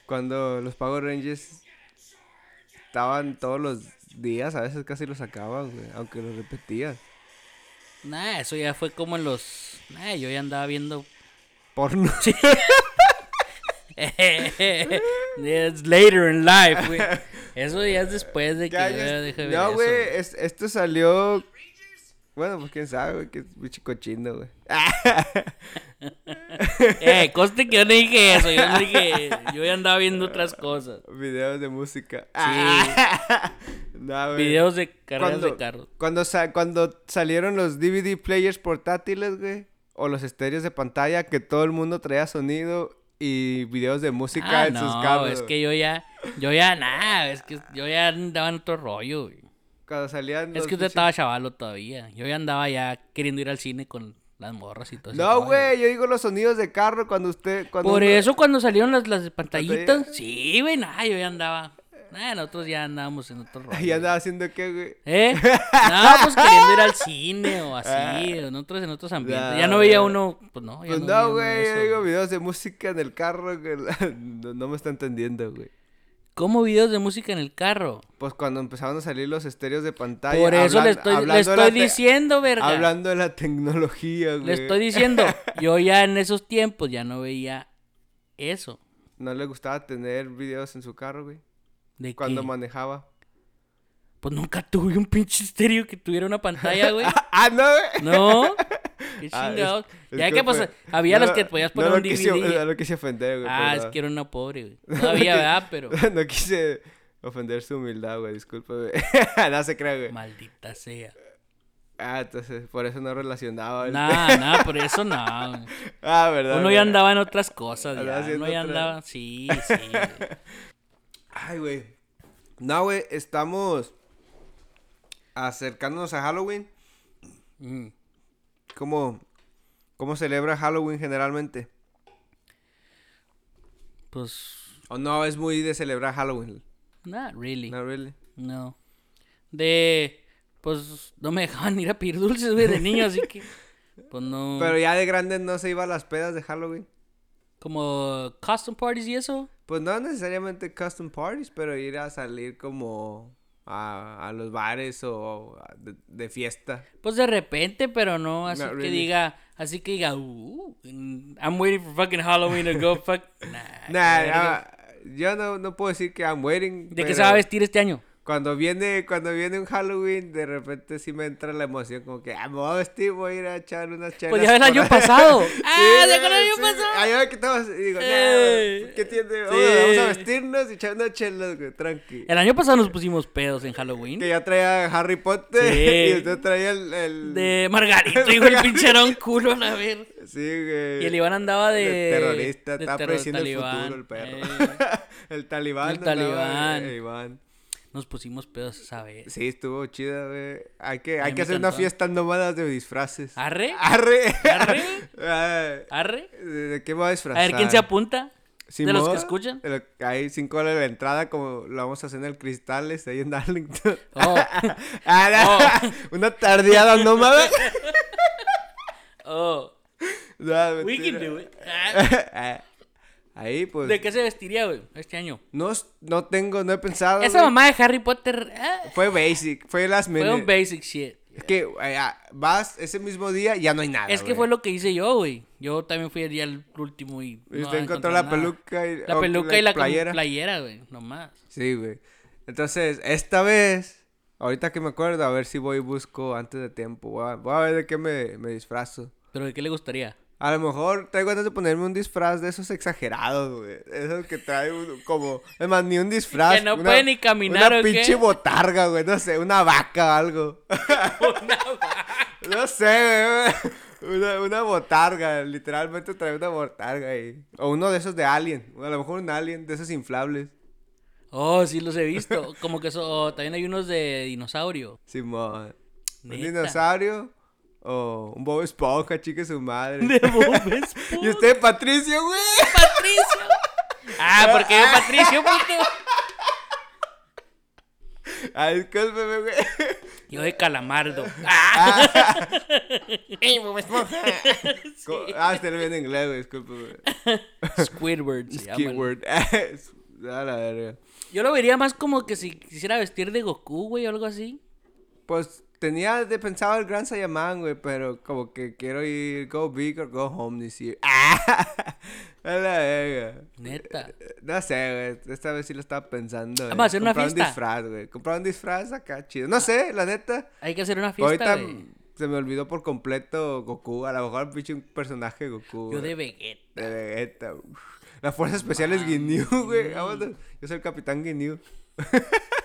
Cuando los Power Rangers estaban todos los días, a veces casi los sacaban, güey, aunque los repetían. Nah, eso ya fue como en los. Nah, yo ya andaba viendo. Porno. It's later in life, güey. Eso ya es después de que ¿Qué yo años? ya dejé de ver No, güey, güey. es- esto salió... Bueno, pues quién sabe, güey, que es bicho cochino, güey. Eh, conste que yo no dije eso. Yo no dije. Yo ya andaba viendo otras cosas. Videos de música. no, güey. Videos de carreras Cuando- de carros. Cuando, sa- cuando salieron los DVD players portátiles, güey, o los estéreos de pantalla, que todo el mundo traía sonido y videos de música Ah, en sus no, carros. es que yo ya. Yo ya, nada. Es que yo ya andaba en otro rollo, güey. Cuando salían Es que usted estaba chavalo todavía. Yo ya andaba ya queriendo ir al cine con las morras y todo eso. No, güey, yo digo los sonidos de carro cuando usted... Cuando Por uno- eso cuando salieron las, las pantallitas. Sí, güey, nada, yo ya andaba. Nah, nosotros ya andábamos en otro rollo. Y andaba haciendo qué, güey. ¿Eh? No, pues queriendo ir al cine o así, o en otros, en otros ambientes. No, ya no veía uno, pues no, ya Pues no, güey, yo digo videos de música en el carro que no, no me está entendiendo, güey. ¿Cómo videos de música en el carro? Pues cuando empezaron a salir los estéreos de pantalla. Por eso le estoy, le estoy diciendo, verga. Hablando de la tecnología, güey. Le estoy diciendo, yo ya en esos tiempos ya no veía eso. No le gustaba tener videos en su carro, güey. ¿De Cuando qué? manejaba. Pues nunca tuve un pinche estéreo que tuviera una pantalla, güey. ah, no, güey. No. Qué Ah, es- chingados. es ya que, pues, había no los lo- que podías no poner lo un quise- DVD. No quise ofender, güey. ah, es que era una pobre, güey. Todavía, ¿verdad? Pero. no quise ofender su humildad, güey. Discúlpame. no se cree, güey. Maldita sea. Ah, entonces, por eso no relacionaba. el- Nada, nada, por eso no. güey. ah, verdad. Uno güey. ya andaba en otras cosas, ya. Uno ya andaba. Sí, sí. güey. Ay, güey. No, güey, estamos. acercándonos a Halloween, Mm. ¿cómo, cómo celebra Halloween generalmente? Pues, ¿O no es muy de celebrar Halloween? not really. No, really. No. De. Pues no me dejaban ir a pedir dulces, güey, de niño, así que. Pues no. Pero ya de grande no se iba a las pedas de Halloween. Como custom parties y eso. Pues no necesariamente custom parties, pero ir a salir como a, a los bares o a- de, de fiesta. Pues de repente, pero no así Not que really. diga. Así que diga. Uh, I'm waiting for fucking Halloween to go fuck. Nah. Nah, ah, yo no, no puedo decir que I'm waiting. ¿De qué se va a vestir este año? Cuando viene, cuando viene un Halloween, de repente sí me entra la emoción, como que, ah, me voy a vestir, voy a ir a echar unas chelas. Pues ya el año ahí". pasado. Sí, ah, ¿de güey, el año sí, pasado? Ahí va que estamos, y digo, nah, Eh, ¿qué tiene? sí. Vamos, vamos a vestirnos y echar unas chelas, güey, tranqui. El año pasado nos pusimos pedos en Halloween. Que ya traía Harry Potter Sí. y usted traía el... el... De Margarito, digo, el pincherón culo, a ver. Sí, güey. Y el Iván andaba de. De terrorista, de estaba terror- el futuro el perro. Eh, el talibán. El andaba, talibán. eh, Iván. Nos pusimos pedos esa vez. Sí, estuvo chida, güey. Hay que, A hay que hacer una fiesta nómadas de disfraces. ¿Arre? ¡Arre! ¿Arre? Ah, ¿Arre? ¿De qué voy a A disfrazar? ver, ¿quién se apunta? Simón, ¿De los que escuchan? Hay cinco dólares de la entrada, como lo vamos a hacer en el Cristales, ahí en Darlington. Oh, Ah, no, Una tardeada nómada. oh. No, We can do it. Ah, Ahí, pues. ¿De qué se vestiría, güey, este año? No, no tengo, no he pensado. Esa güey. mamá de Harry Potter ah, Fue basic, fue las fue un basic shit. Es que eh, ah, vas ese mismo día y ya no hay nada. Es que güey. fue lo que hice yo, güey. Yo también fui el día el último y. Y no usted encontró la nada. peluca y La peluca y la playera. playera. playera, güey, nomás. Sí, güey. Entonces, esta vez, ahorita que me acuerdo, a ver si voy y busco antes de tiempo. Voy a, voy a ver de qué me, me disfrazo. ¿Pero de qué le gustaría? A lo mejor traigo ganas de ponerme un disfraz de esos exagerados, güey. Esos que trae uno como... Es más, ni un disfraz. Que no puede ni caminar, Una ¿o qué? pinche botarga, güey. No sé, una vaca o algo. no sé, güey. Una, una botarga. Literalmente trae una botarga ahí. O uno de esos de Alien. A lo mejor un Alien de esos inflables. Oh, sí los he visto. Como que oh, también hay unos de dinosaurio. Simón. Un Neta. dinosaurio. O un Bob Esponja, chique su madre. De Bob Y Esponja. usted, Patricio, güey. Patricio. Ah, porque yo Patricio, puto. Ay, discúlpeme, güey. Yo de Calamardo. Ah, Co- Ah, usted lo viene en inglés, güey, discúlpeme. Squidward se. Keyword. A la verga. Yo lo vería más como que si quisiera vestir de Goku, güey, o algo así. Pues tenía de pensado el Gran Saiyaman, güey, pero como que quiero ir go big or go home this year. A la verga. Neta. No sé, güey. Esta vez sí lo estaba pensando. Vamos a hacer una Comprar fiesta. un disfraz, güey. Comprar un disfraz acá chido. No sé, la neta. Hay que hacer una fiesta, Ahorita güey. se me olvidó por completo Goku. A lo mejor pinche un personaje de Goku. Yo güey. de Vegeta. De Vegeta. uf. Las fuerzas especiales Ginyu, güey. Vámonos. Yo soy el capitán Ginyu.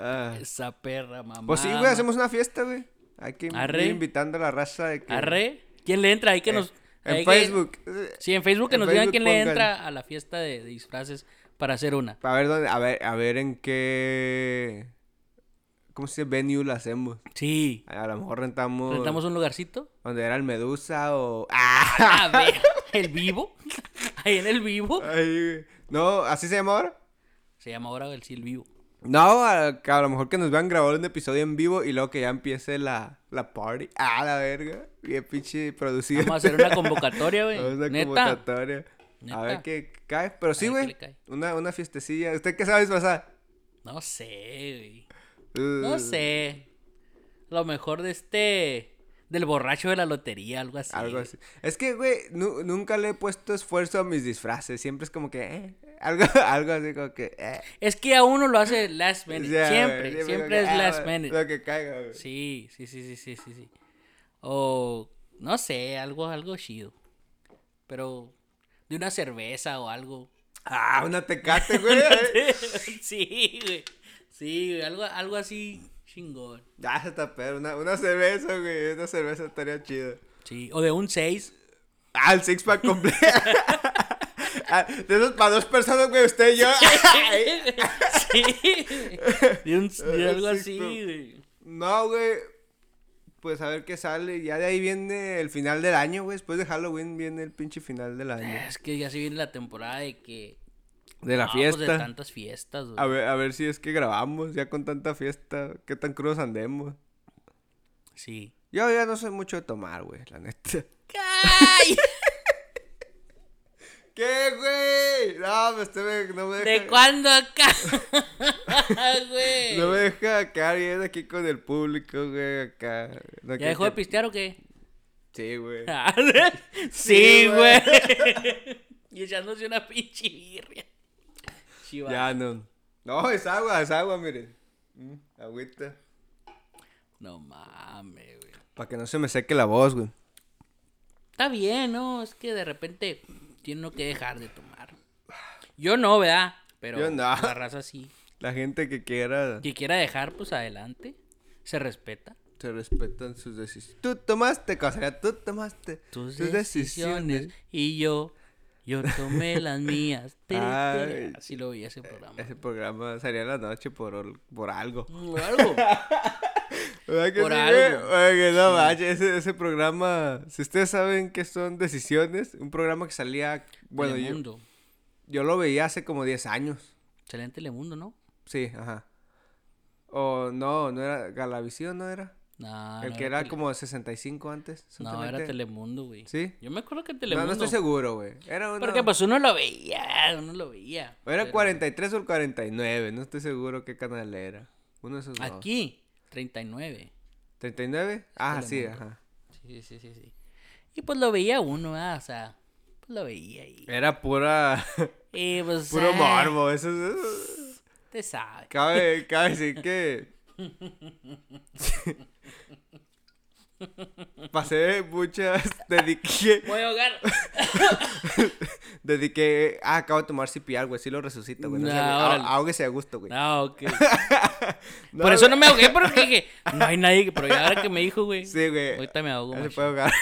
Ah. Esa perra, mamá. Pues sí, güey, hacemos una fiesta, güey. Hay que Arre. ir invitando a la raza de que... Arre. ¿Quién le entra? Ahí que Eh, nos. En que- Facebook. Sí, en Facebook que En nos digan quién le entra a la fiesta de, de disfraces para hacer una. A ver dónde, a ver, a ver en qué... ¿Cómo se dice? Venue la hacemos. Sí. A lo mejor rentamos... ¿Rentamos un lugarcito? Donde era el Medusa o... ¡Ah! A ver, ¿el vivo? Ahí en el vivo. Ay, no, ¿así se llama ahora? Se llama ahora el sí el vivo. No, a, a lo mejor que nos vean grabar un episodio en vivo y luego que ya empiece la, la party. ¡Ah, la verga! Bien pinche producido. Vamos a hacer una convocatoria, güey. Una Neta. convocatoria. A ver qué cae. Pero sí, güey. Una, una fiestecilla. ¿Usted qué sabe disfrazar? No sé, güey. Uh, No sé. Lo mejor de este. Del borracho de la lotería, algo así. Algo así. Es que, güey, nu- nunca le he puesto esfuerzo a mis disfraces. Siempre es como que, eh, algo, algo así como que, eh. Es que a uno lo hace last minute. Siempre, siempre, que, es ah, last minute. Lo que caiga, güey. Sí, sí, sí, sí, sí, sí, sí. O no sé, algo, algo chido. Pero de una cerveza o algo. Ah, una tecate, güey. sí, güey. Sí, güey, algo, algo así chingón. Ya se está pedo. Una, una cerveza, güey. Una cerveza estaría chida. Sí, o de un 6. Ah, el six pack completo. Ah, de esos para dos personas, güey, usted y yo. sí. De, un, de algo Sí, así, güey. No, güey. Pues a ver qué sale. Ya de ahí viene el final del año, güey. Después de Halloween viene el pinche final del año. Es que ya se viene la temporada de que. De la no, pues, fiesta. de tantas fiestas, güey. A ver, a ver si es que grabamos ya con tanta fiesta. Qué tan crudos andemos. Sí. Yo ya no soy mucho de tomar, güey, la neta. ¡Ay! ¿Qué, güey? No, pues me, no me deja. ¿De cuándo acá? güey. No me deja quedar bien aquí con el público, güey, acá. No ¿Ya dejó de pistear o qué? Sí, güey. sí, güey. güey. y echándose una pinche birria. Chiva. Ya no. No, es agua, es agua, miren. Mm, agüita. No mames, güey. Para que no se me seque la voz, güey. Está bien, ¿no? Es que de repente tiene uno que dejar de tomar. Yo no, ¿verdad? Pero Yo no. la raza sí. La gente que quiera Que quiera dejar, pues adelante. Se respeta. se respetan sus decisiones. Tú tomaste, cosa, tú tomaste Tus, tus decisiones. Y yo, yo tomé las mías. Tere, tere. Así lo vi ese programa. Ese programa salía en la noche por, por algo. Por algo. ¿Verdad que Por sí, algo. Oye, no manches, ese, ese programa, si ustedes saben qué son decisiones, un programa que salía, bueno, yo, Telemundo. yo lo veía hace como 10 años. Salía en Telemundo, ¿no? Sí, ajá. O no, no era Galavisión, ¿no era? No, El no que era Tele- como 65 antes. No, era. Telemundo, güey. ¿Sí? Yo me acuerdo que No, Telemundo. no estoy seguro, güey. Era uno... Porque pues uno lo veía, uno lo veía. o era Pero 43 o el 49, no estoy seguro qué canal era. Uno de esos dos. Aquí, 39. ¿39? Ah, sí, ajá. Sí, sí, sí, sí. Y pues lo veía uno, ¿verdad? O sea, pues lo veía ahí. Era pura... Y pues. puro ah, morbo, eso, eso- Te sabe. Cabe, cabe decir que... Pasé muchas... Dediqué... Voy a ahogar. Dediqué... Ah, acabo de tomar CPR, güey. Sí lo resucita, güey. No ah- órale. ahóguese a gusto, güey. No, ok. No, Por eso güey. no me ahogué, porque dije, no hay nadie. que- Pero ya ahora que me dijo, güey. Sí, güey. Ahorita me ahogo, se puede ahogar.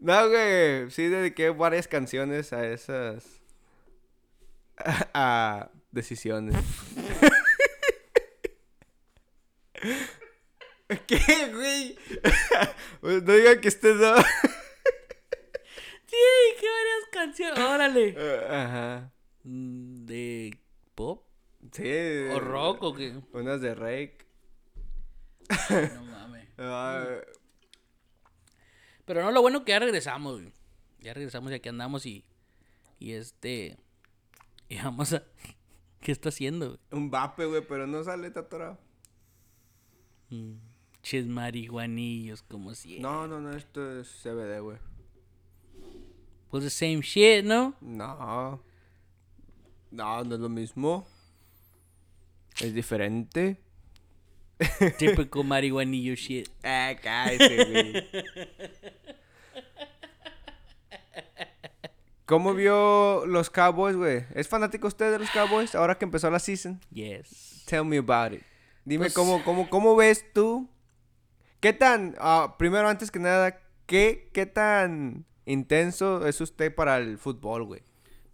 no, güey. Sí dediqué varias canciones a esas... A, decisiones. ¿Qué, güey? No digan que usted no... Sí, que varias canciones. Órale. Ajá. Mm, ¿De pop? Sí. ¿O rock o qué? Unas de Rake. No mames. Pero no, lo bueno que ya regresamos, güey. Ya regresamos y aquí andamos y. Y este. Y vamos a. ¿Qué está haciendo, güey? un vape, güey, pero no sale tatorado. Mm, Ches marihuanillos, como si. No, no, no, esto es CBD, güey. Pues the same shit, ¿no? No. No, no es lo mismo. Es diferente. Típico marihuanillo shit. Ah, cállate, güey. ¿Cómo vio los Cowboys, güey? ¿Es fanático usted de los Cowboys ahora que empezó la season? Yes. Tell me about it. Dime Pues- cómo, cómo, cómo ves tú. ¿Qué tan, ah, primero antes que nada, qué, qué tan intenso es usted para el fútbol, güey?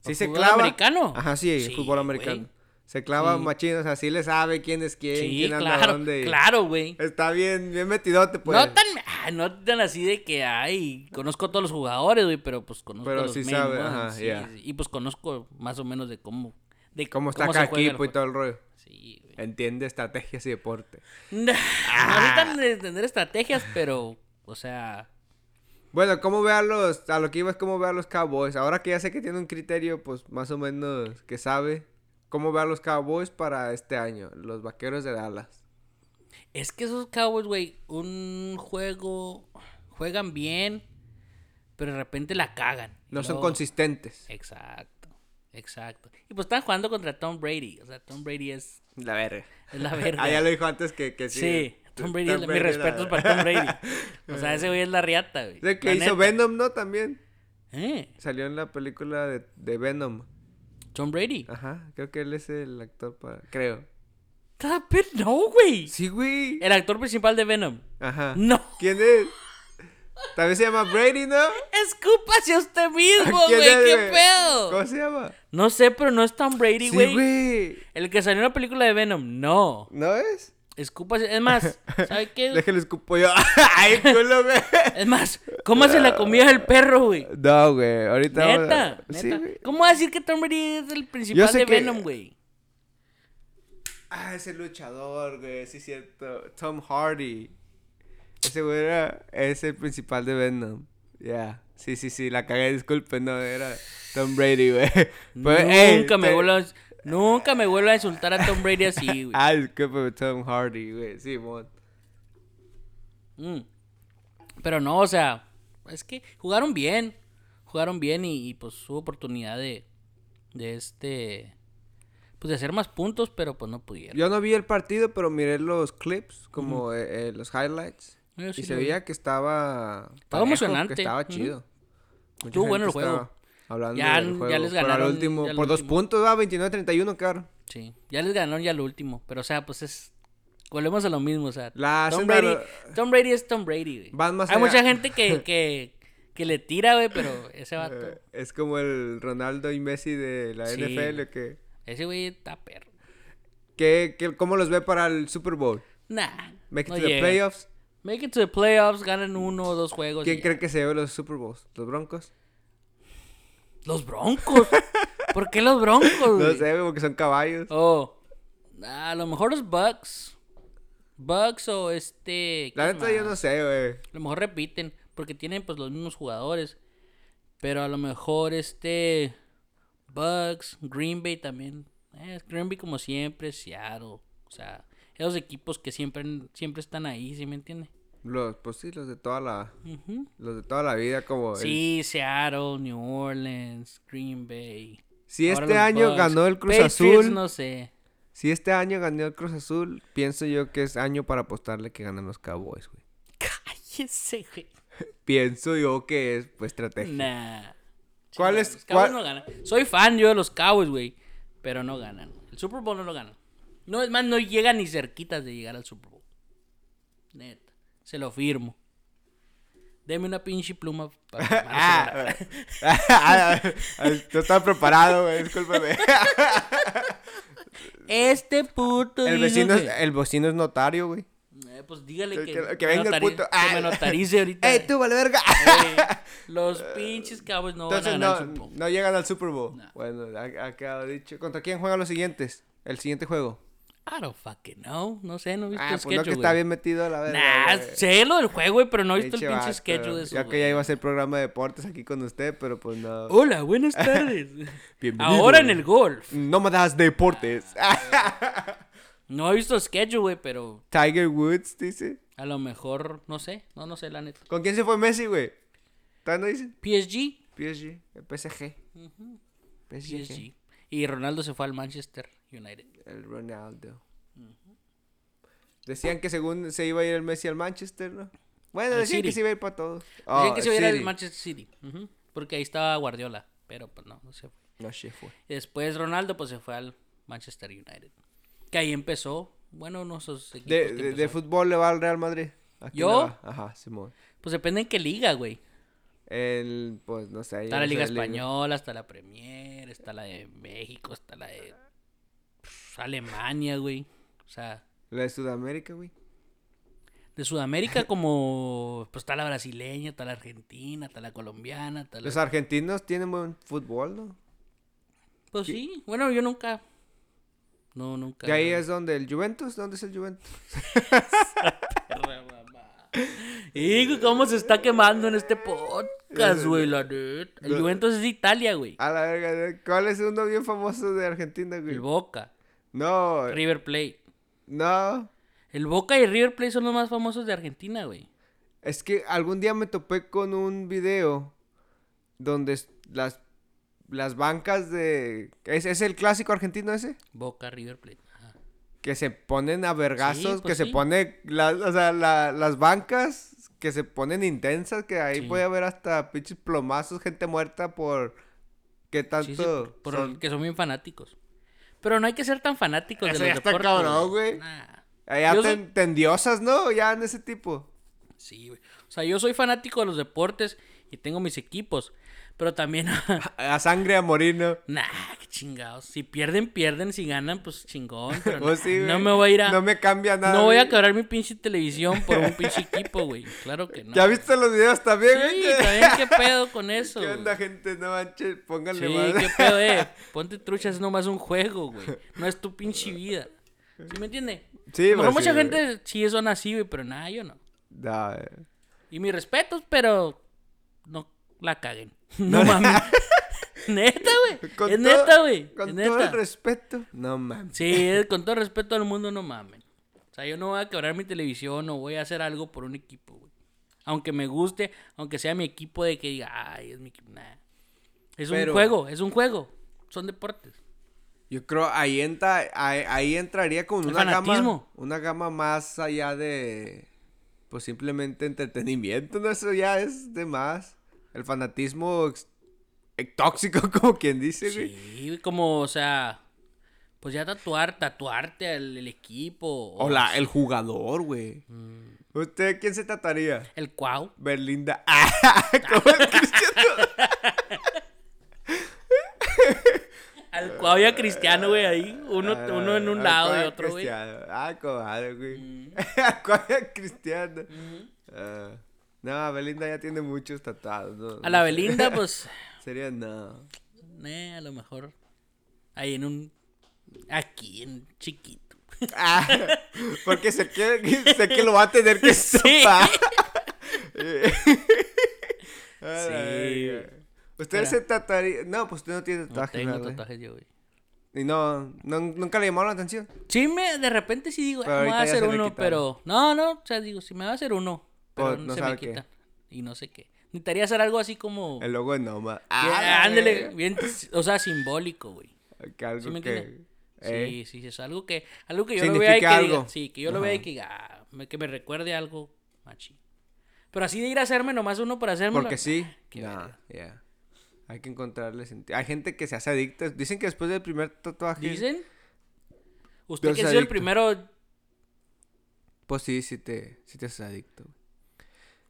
¿Sí ¿El se fútbol clava? americano? Ajá, sí, fútbol americano. Se clava Sí. machín, o sea, sí le sabe quién es quién, Sí, quién anda claro, dónde. y- claro, güey. Está bien, bien metidote, pues. No tan, ah, no tan así de que, ay, conozco a todos los jugadores, güey, pero pues conozco Pero a los sí main sabe, ajá, sí. Y pues conozco más o menos de cómo, de Cómo está el equipo y todo el rollo. Sí. Entiende estrategias y deporte. No, Ah. no necesitan de tener estrategias, pero, o sea, Bueno, ¿cómo ve a los, a lo que iba es cómo ve a los Cowboys? Ahora que ya sé que tiene un criterio, pues, más o menos, que sabe. ¿Cómo ve a los Cowboys para este año? Los Vaqueros de Dallas. es que esos Cowboys, güey, un juego, juegan bien, pero de repente la cagan. No son consistentes. Exacto, exacto. Y pues están jugando contra Tom Brady, o sea, Tom Brady es, La verga. es la verga. Ah, ya lo dijo antes que, que sí. Sí, Tom Brady, es la- mis Brady respetos era- para Tom Brady. O sea, ese güey es la riata, güey. De que La hizo neta. Venom, ¿no? También. ¿Eh? Salió en la película de, de Venom. Tom Brady. Ajá, creo que él es el actor para... Creo. No, güey. Sí, güey. El actor principal de Venom. Ajá. No. ¿Quién es? También se llama Brady, ¿no? Escúpase a usted mismo, ¿Quién güey. ¿Qué pedo? ¿Cómo se llama? No sé, pero no es Tom Brady, Sí, güey. el que salió en la película de Venom. No. ¿No es? Escúpase. Es más, ¿sabe qué? Déjale escupo yo. Ay, culo, güey. Es más, ¿cómo se la comía el perro, güey? No, güey. Ahorita. a- Neta, Sí, neta. güey. ¿Cómo va a decir que Tom Brady es el principal de que- Venom, güey? Ah, ese luchador, güey. Sí, es cierto. Tom Hardy. Ese güey era. Es el principal de Venom. Ya. Sí, sí, sí. La cagué, disculpen. No, era Tom Brady, güey. Pues, nunca me te- vuelvo a, nunca me vuelvo a insultar a Tom Brady así, güey. Ah, disculpe, Tom Hardy, güey. Sí, mon. Mm. Pero no, o sea, es que jugaron bien. Jugaron bien y, y, pues hubo oportunidad de, de este, pues de hacer más puntos, pero pues no pudieron. Yo no vi el partido, pero miré los clips, como eh, eh, los highlights. Yo sí y se veía que estaba. Estaba emocionante. Que estaba chido. Estuvo bueno el juego. Hablando Ya- del ya juego, les pero al ganaron, último, ya al por dos último. puntos, va 29-31, claro. Sí, ya les ganó ya lo último, pero o sea, pues es, volvemos a lo mismo, o sea, La Tom Brady, Tom Brady es Tom Brady, güey. Van más Hay allá. mucha gente que, que, que le tira, güey, pero ese vato, Eh, es como el Ronaldo y Messi de la Sí. NFL. Que, ese güey está perro. que, que- ¿Cómo los ve para el Super Bowl? Nah, Make it no to the playoffs. Make it to the playoffs, ganan uno o dos juegos. ¿Quién ya. cree que se lleve los Super Bowls? ¿Los Broncos? Los Broncos. ¿Por qué los Broncos, No sé, güey, porque son caballos. Oh, a lo mejor los Bucks. Bucks o este. La ¿quién neta, yo no sé, güey. A lo mejor repiten, porque tienen pues los mismos jugadores. Pero a lo mejor este Bucks, Green Bay también. Eh, Green Bay como siempre, Seattle. O sea, esos equipos que siempre, siempre están ahí, ¿sí me entiende? Los, pues sí, los de toda la, los de toda la vida, como el- Sí, Seattle, New Orleans, Green Bay. Si Ahora este año Bucks. ganó el Cruz Patriots, Azul, no sé. si este año ganó el Cruz Azul, pienso yo que es año para apostarle que ganan los Cowboys, güey. Cállese, güey. Pienso yo que es pues estrategia. Nah. ¿Cuál Sí, es- Los Cowboys cuál- no ganan. Soy fan yo de los Cowboys, güey. Pero no ganan. El Super Bowl no lo ganan. No, es más, no llegan ni cerquitas de llegar al Super Bowl. Neta. Se lo firmo. Deme una pinche pluma para Ah, ah, ah, no estaba preparado, güey, discúlpeme. Este puto. El vecino, es, el vecino es notario, güey. Eh, pues dígale Que- que, venga el puto- que me Ah. notarice ahorita. ¡Ey, tú, vale verga! Eh, los pinches Cowboys no Entonces van a ganar no, el Super Bowl. no llegan al Super Bowl. No. Bueno, ha, ha quedado dicho. ¿Contra quién juegan los siguientes? El siguiente juego. I don't fucking know. No sé, no he visto Ah, el pues no schedule, que está bien metido a la verga. Nah, sé lo del juego, güey, pero no he visto el Pinche schedule de eso. Ya que ya iba a ser programa de deportes aquí con usted, pero pues no. Hola, buenas tardes. Bienvenido. Ahora en el golf. No me das deportes. No he visto el schedule, güey, pero Tiger Woods dice. a lo mejor, no sé, no, no sé la neta. ¿Con quién se fue Messi, güey? ¿Todavía no dicen? PSG. PSG, el PSG. PSG. PSG. Y Ronaldo se fue al Manchester United. El Ronaldo. Decían que según se iba a ir el Messi al Manchester, ¿no? Bueno, decían que se iba a ir para todos. Dicen Oh, que se iba a ir al Manchester City. Porque ahí estaba Guardiola. Pero pues no, no se fue. No, se fue. Después Ronaldo pues se fue al Manchester United. Que ahí empezó. Bueno, de esos equipos De, que de, de fútbol le va al Real Madrid. ¿A quién ¿Yo? Ajá, Simón. Pues depende en qué liga, güey. El, pues no sé. Está la Liga. Española, está la Premier, está la de México, está la de pff, Alemania, güey. O sea, La de Sudamérica, güey. de Sudamérica como pues está la brasileña, está la argentina, está la colombiana, está la... Los argentinos tienen buen fútbol, ¿no? Pues sí, bueno, yo nunca no nunca Y ahí es donde el Juventus, ¿dónde es el Juventus? Perra mamá. Hijo, cómo se está quemando en este podcast, güey, la neta. El. Juventus es de Italia, güey. A la verga, ¿cuál es uno bien famoso de Argentina, güey? El Boca, No, River Plate. no. El Boca y River Plate son los más famosos de Argentina, güey. Es que algún día me topé con un video donde las, las bancas de... ¿Es, es el clásico argentino ese? Boca, River Plate. Ajá. Que se ponen a vergazos, Sí, que pues se pone... Las, o sea, la- las bancas que se ponen intensas, que ahí Sí. puede haber hasta pinches plomazos, gente muerta por... ¿Qué Sí, tanto? sí, por- por son? que son bien fanáticos. Pero no hay que ser tan fanáticos Eso de ya los está deportes. cabrón, güey. Nah. Allá Yo ten- soy- tendiosas, ¿no? Ya en ese tipo. Sí, güey. O sea, yo soy fanático de los deportes y tengo mis equipos. Pero también, A sangre a morir, ¿no? nah, qué chingados. Si pierden, pierden. Si ganan, pues chingón. Pero Pues nah, sí, no güey. me voy a ir a. No me cambia nada. no voy a güey. quebrar mi pinche televisión por un pinche equipo, güey. Claro que no. ¿Ya viste los videos también, güey? Sí, ¿Qué- también qué pedo con eso. ¿Qué güey? onda, gente? No manches, pónganle Sí, más. qué pedo, eh. Ponte trucha, es nomás un juego, güey. No es tu pinche vida. ¿Sí me entiende? Sí, A mejor pues, mucha sí, gente sí son así, güey, pero nada, yo no. No, eh. Y mis respetos, pero no la caguen. No mames. neta, güey. Con Es todo- neta, güey. Con todo el respeto. No mames. Sí, con todo respeto al mundo, no mamen. O sea, yo no voy a quebrar mi televisión o voy a hacer algo por un equipo, güey. Aunque me guste, aunque sea mi equipo de que diga, ay, es mi equipo. Nah. Es un juego, es un juego. Son deportes. Yo creo ahí entra, ahí, ahí entraría con El una gama, una gama más allá de, pues simplemente entretenimiento, no eso ya es de más. El fanatismo ex- tóxico, como quien dice, güey. Sí, güey, como, o sea, pues ya tatuar, tatuarte al el equipo. O la, el jugador, güey. Mm. ¿Usted quién se trataría? El cuau. Berlinda. Ah, como el Cristiano. Al cuau y a Cristiano, güey, ahí. Uno, Ah, uno en un al lado y cual otro, güey. Mm. Ah, comadre, güey. Al cual Cristiano. Ah, no, Belinda ya tiene muchos tatuados. ¿no? A la Belinda, pues, Sería no. eh, a lo mejor ahí en un, aquí, en chiquito. Ah, porque sé que, sé que lo va a tener que Sí. sopar. Sí. verga. ¿Usted Pero- se tatuaría? No, pues usted no tiene No tatuajes, tengo ¿verdad? tatuajes yo, güey. Y no, no, nunca le llamaron la atención. Sí, me, de repente sí digo, "Ah, me voy a hacer uno, pero... No, no, o sea, digo, si me va a hacer uno, pero no, se me qué. quita. Y no sé qué. Necesitaría hacer algo así como... El logo de Noma. Ah, ándele, bien, o sea, simbólico, güey. Que algo ¿Sí me que. eh, Sí, sí, es algo que, algo que yo lo vea y que diga, sí, que yo lo vea y que diga, ah, que me recuerde algo machi. Pero así de ir a hacerme nomás uno para hacerme. Porque sí. qué Nah, yeah. Hay que encontrarle sentido. Hay gente que se hace adicta. Dicen que después del primer tatuaje. ¿Dicen? Usted que ha sido el primero, Pues sí, sí te, sí te haces adicto.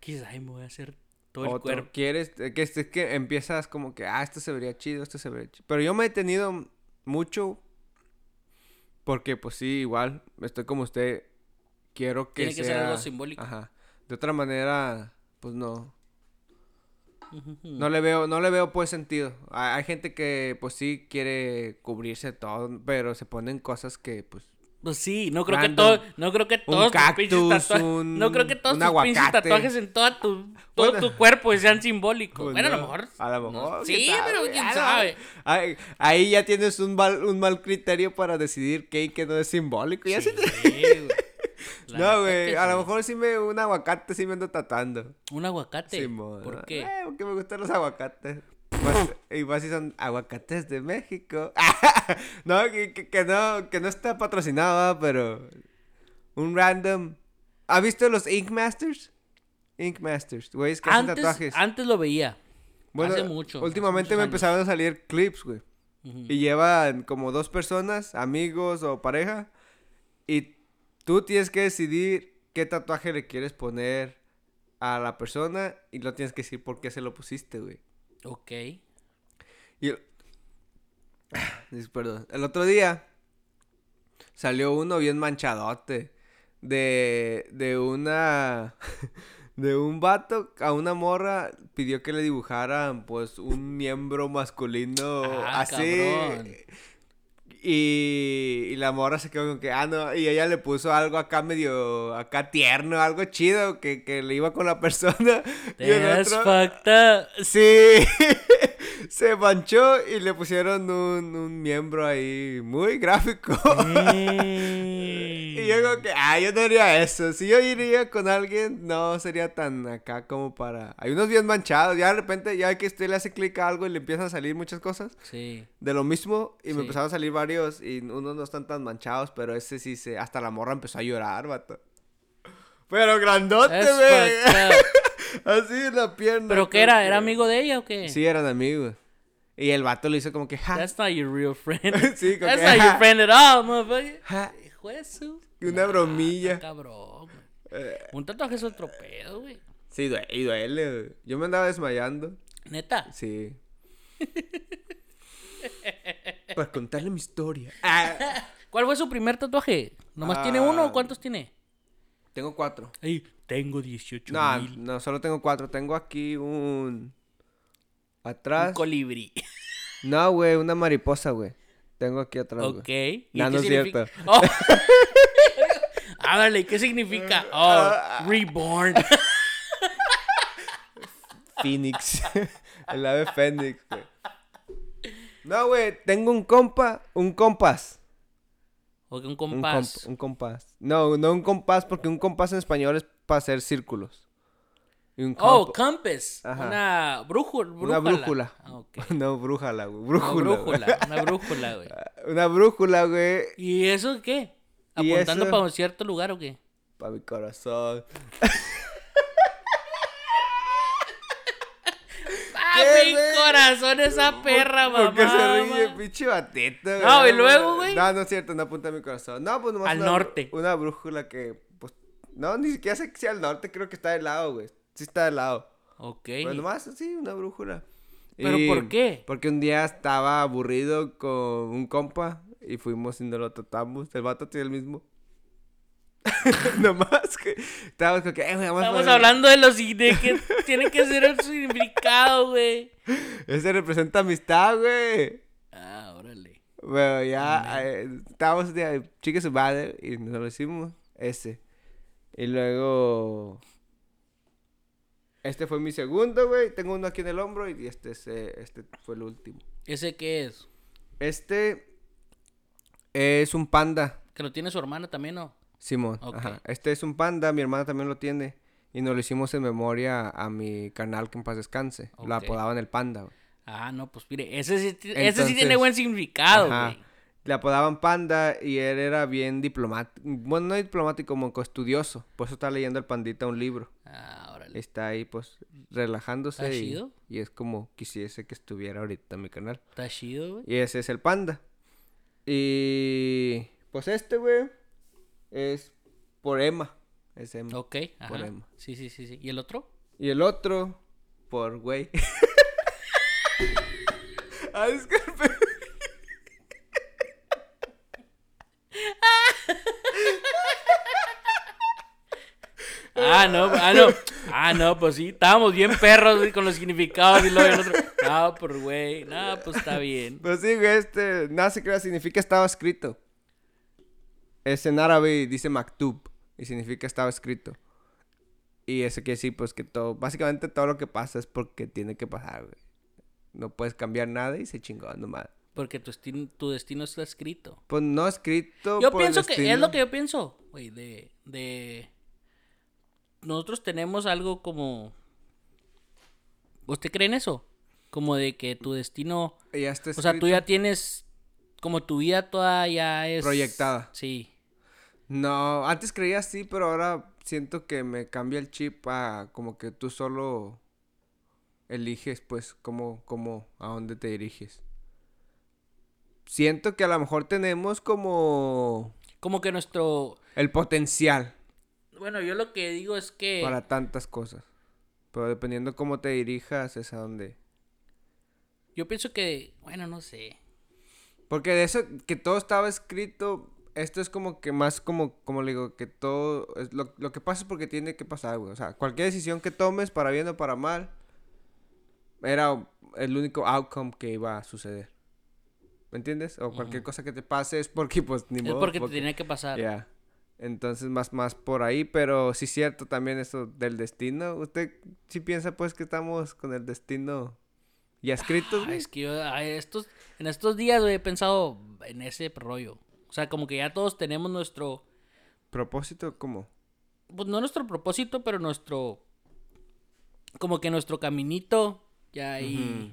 Quizás ay, me voy a hacer todo el cuerpo. quieres, eh, que, es que empiezas como que, ah, esto se vería chido, esto se vería chido. Pero yo me he tenido mucho porque, pues sí, igual, estoy como usted, quiero que Tiene que sea... ser algo simbólico. Ajá. De otra manera, pues no. No le veo, no le veo pues sentido. Hay, hay gente que, pues sí, quiere cubrirse todo, pero se ponen cosas que, pues... Pues sí, no creo que todo, no creo que todos tus pinches cactus, tatuajes, un- no creo que todos un tus pinches tatuajes en toda tu, todo Bueno. tu cuerpo sean simbólicos. pues, bueno, a lo mejor. A lo no- mejor. sí, pero quién sabe. Ahí, ahí ya tienes un mal, un mal criterio para decidir qué y qué no es simbólico. Ya Sí, sí- neta No, güey. A lo sí. mejor sí me un aguacate sí me ando tatuando. Un aguacate. Simón. ¿Por qué? Eh, porque me gustan los aguacates. Más- y más si son aguacates de México. no, que, que- que no, que no está patrocinado, pero un random. ¿Ha visto los Ink Masters? Ink Masters, güeyes que hacen Antes, tatuajes. antes lo veía. Bueno, hace mucho, Últimamente me empezaron a salir clips, güey. Y llevan como dos personas, amigos o pareja. Y tú tienes que decidir qué tatuaje le quieres poner a la persona. Y lo tienes que decir por qué se lo pusiste, güey. Ok. Y el... Perdón. El otro día salió uno bien manchadote. De, de una... De un vato a una morra pidió que le dibujaran pues un miembro masculino Ah, así. cabrón. Y, y la morra se quedó con que, ah, no, y ella le puso algo acá medio, acá tierno, algo chido, que, que le iba con la persona. y el otro-. Sí, se manchó y le pusieron un, un miembro ahí muy gráfico. Y yo como que, ah, yo no haría eso. Si yo iría con alguien, no sería tan acá como para... Hay unos bien manchados, ya de repente, ya que usted le hace clic a algo y le empiezan a salir muchas cosas Sí. de lo mismo y Sí. me empezaron a salir varios y unos no están tan manchados, pero ese sí se... Hasta la morra empezó a llorar, vato. Pero grandote, güey. Así en la pierna. ¿Pero qué era? ¿Era amigo de ella o qué? Sí, eran amigos. Y el vato le hizo como que, ja, That's not your real friend. Sí, como That's que, not your friend at all, motherfucker. ja. Hijo de su- Una bromilla. está Cabrón. güey. Un tatuaje es otro pedo, güey. Sí, duele, y duele, güey. Yo me andaba desmayando. Neta. Sí. Para contarle mi historia. Ah. ¿Cuál fue su primer tatuaje? ¿Nomás tiene uno Ah. o cuántos tiene? Tengo cuatro. Ay, tengo 18 No, mil. no, solo tengo cuatro. Tengo aquí un... Un Atrás. colibrí. No, güey, una mariposa, güey. Tengo aquí atrás, ok. ¿Y No, es significa? cierto. Oh. Háblale, ¿qué significa? Oh, reborn. Phoenix. El ave Fénix, güey. No, güey, tengo un compa, un compás. o un Un, compás. comp- un compás. No, no un compás, porque un compás en español es para hacer círculos. Un Oh, comp- compass. Ajá. Una brújula. una brújula. Ah, ok. No, brújala, güey. Una Brújula. güey. brújula, una brújula, güey. Una brújula, güey. ¿Y eso qué? ¿Y ¿Apuntando eso? para un cierto lugar o qué? Para mi corazón. ¡Ah, ¿Qué, mi güey? corazón, esa perra, mamá! ¿Por qué se ríe, pinche batito? No, ¿y luego, güey? No, no es cierto, no apunta a mi corazón. No, pues nomás Al una, norte. Una brújula que, pues, no, ni siquiera sé que sea al norte, creo que está de lado, güey. Sí está de lado. Ok. Pues nomás, sí, una brújula. ¿Pero por qué? Porque un día estaba aburrido con un compa y fuimos y nos lo tratamos. El vato tiene el mismo. nomás que estábamos con que, eh, a Estamos hablando de los de que tiene que ser el significado, güey. Ese representa amistad, güey. Ah, órale. Bueno, ya eh, estábamos de chique su madre y nos lo hicimos ese. Y luego este fue mi segundo, güey. Tengo uno aquí en el hombro y este es, eh, este fue el último. ¿Ese qué es? Este es un panda, Que lo tiene su hermana también, ¿no? Simón. Ajá. Este es un panda, mi hermana también lo tiene. Y nos lo hicimos en memoria a mi canal que en paz descanse. Lo Ok. apodaban el panda, güey. Ah, no, pues mire, ese sí, ese sí tiene buen significado, güey. Le apodaban panda y él era bien diplomático. Bueno, no diplomático, como estudioso. Por eso está leyendo el pandita un libro. Ah. Está ahí, pues, relajándose. Está y, chido. y es como quisiese que estuviera ahorita en mi canal. Está chido, güey. Y ese es el panda. Y pues este, güey, es por Emma. Es Emma. Ok, Por ajá. Emma. Sí, sí, sí, sí. ¿Y el otro? Y el otro, por güey. ah, disculpe. Ah, no, ah, no. Ah, no, pues sí. Estábamos bien perros güey, con los significados y luego el otro. No, por güey. No, pues está bien. Pues sí, güey, este, nada se crea, significa estaba escrito. Es en árabe y dice maktub y significa estaba escrito. Y eso quiere decir, pues que todo, básicamente todo lo que pasa es porque tiene que pasar, güey. No puedes cambiar nada y se chingó nomás. Porque tu, tu destino está escrito. Pues no escrito. Yo por el pienso que es lo que yo pienso, güey, de, de... Nosotros tenemos algo como... ¿Usted cree en eso? Como de que tu destino... Ya está O sea, tú ya tienes... Como tu vida toda ya es... Proyectada. Sí. No, antes creía así, pero ahora siento que me cambia el chip a como que tú solo eliges, pues, cómo, cómo, a dónde te diriges. Siento que a lo mejor tenemos como Como que nuestro... el potencial Bueno, yo lo que digo es que... para tantas cosas. Pero dependiendo cómo te dirijas es a dónde. Yo pienso que... Bueno, no sé. Porque de eso que todo estaba escrito, esto es como que más como, como le digo, que todo, es lo, lo que pasa es porque tiene que pasar, güey. O sea, cualquier decisión que tomes, para bien o para mal, era el único outcome que iba a suceder. ¿Me entiendes? O cualquier cosa que te pase es porque, pues, ni Es modo. porque te tenía que pasar. Ya. Entonces, más, más por ahí, pero sí es cierto también eso del destino. ¿Usted sí piensa, pues, que estamos con el destino ya escrito, Ah, güey? es que yo a estos, en estos días he pensado en ese rollo. O sea, como que ya todos tenemos nuestro, ¿Propósito cómo? pues no nuestro propósito, pero nuestro, como que nuestro caminito ya ahí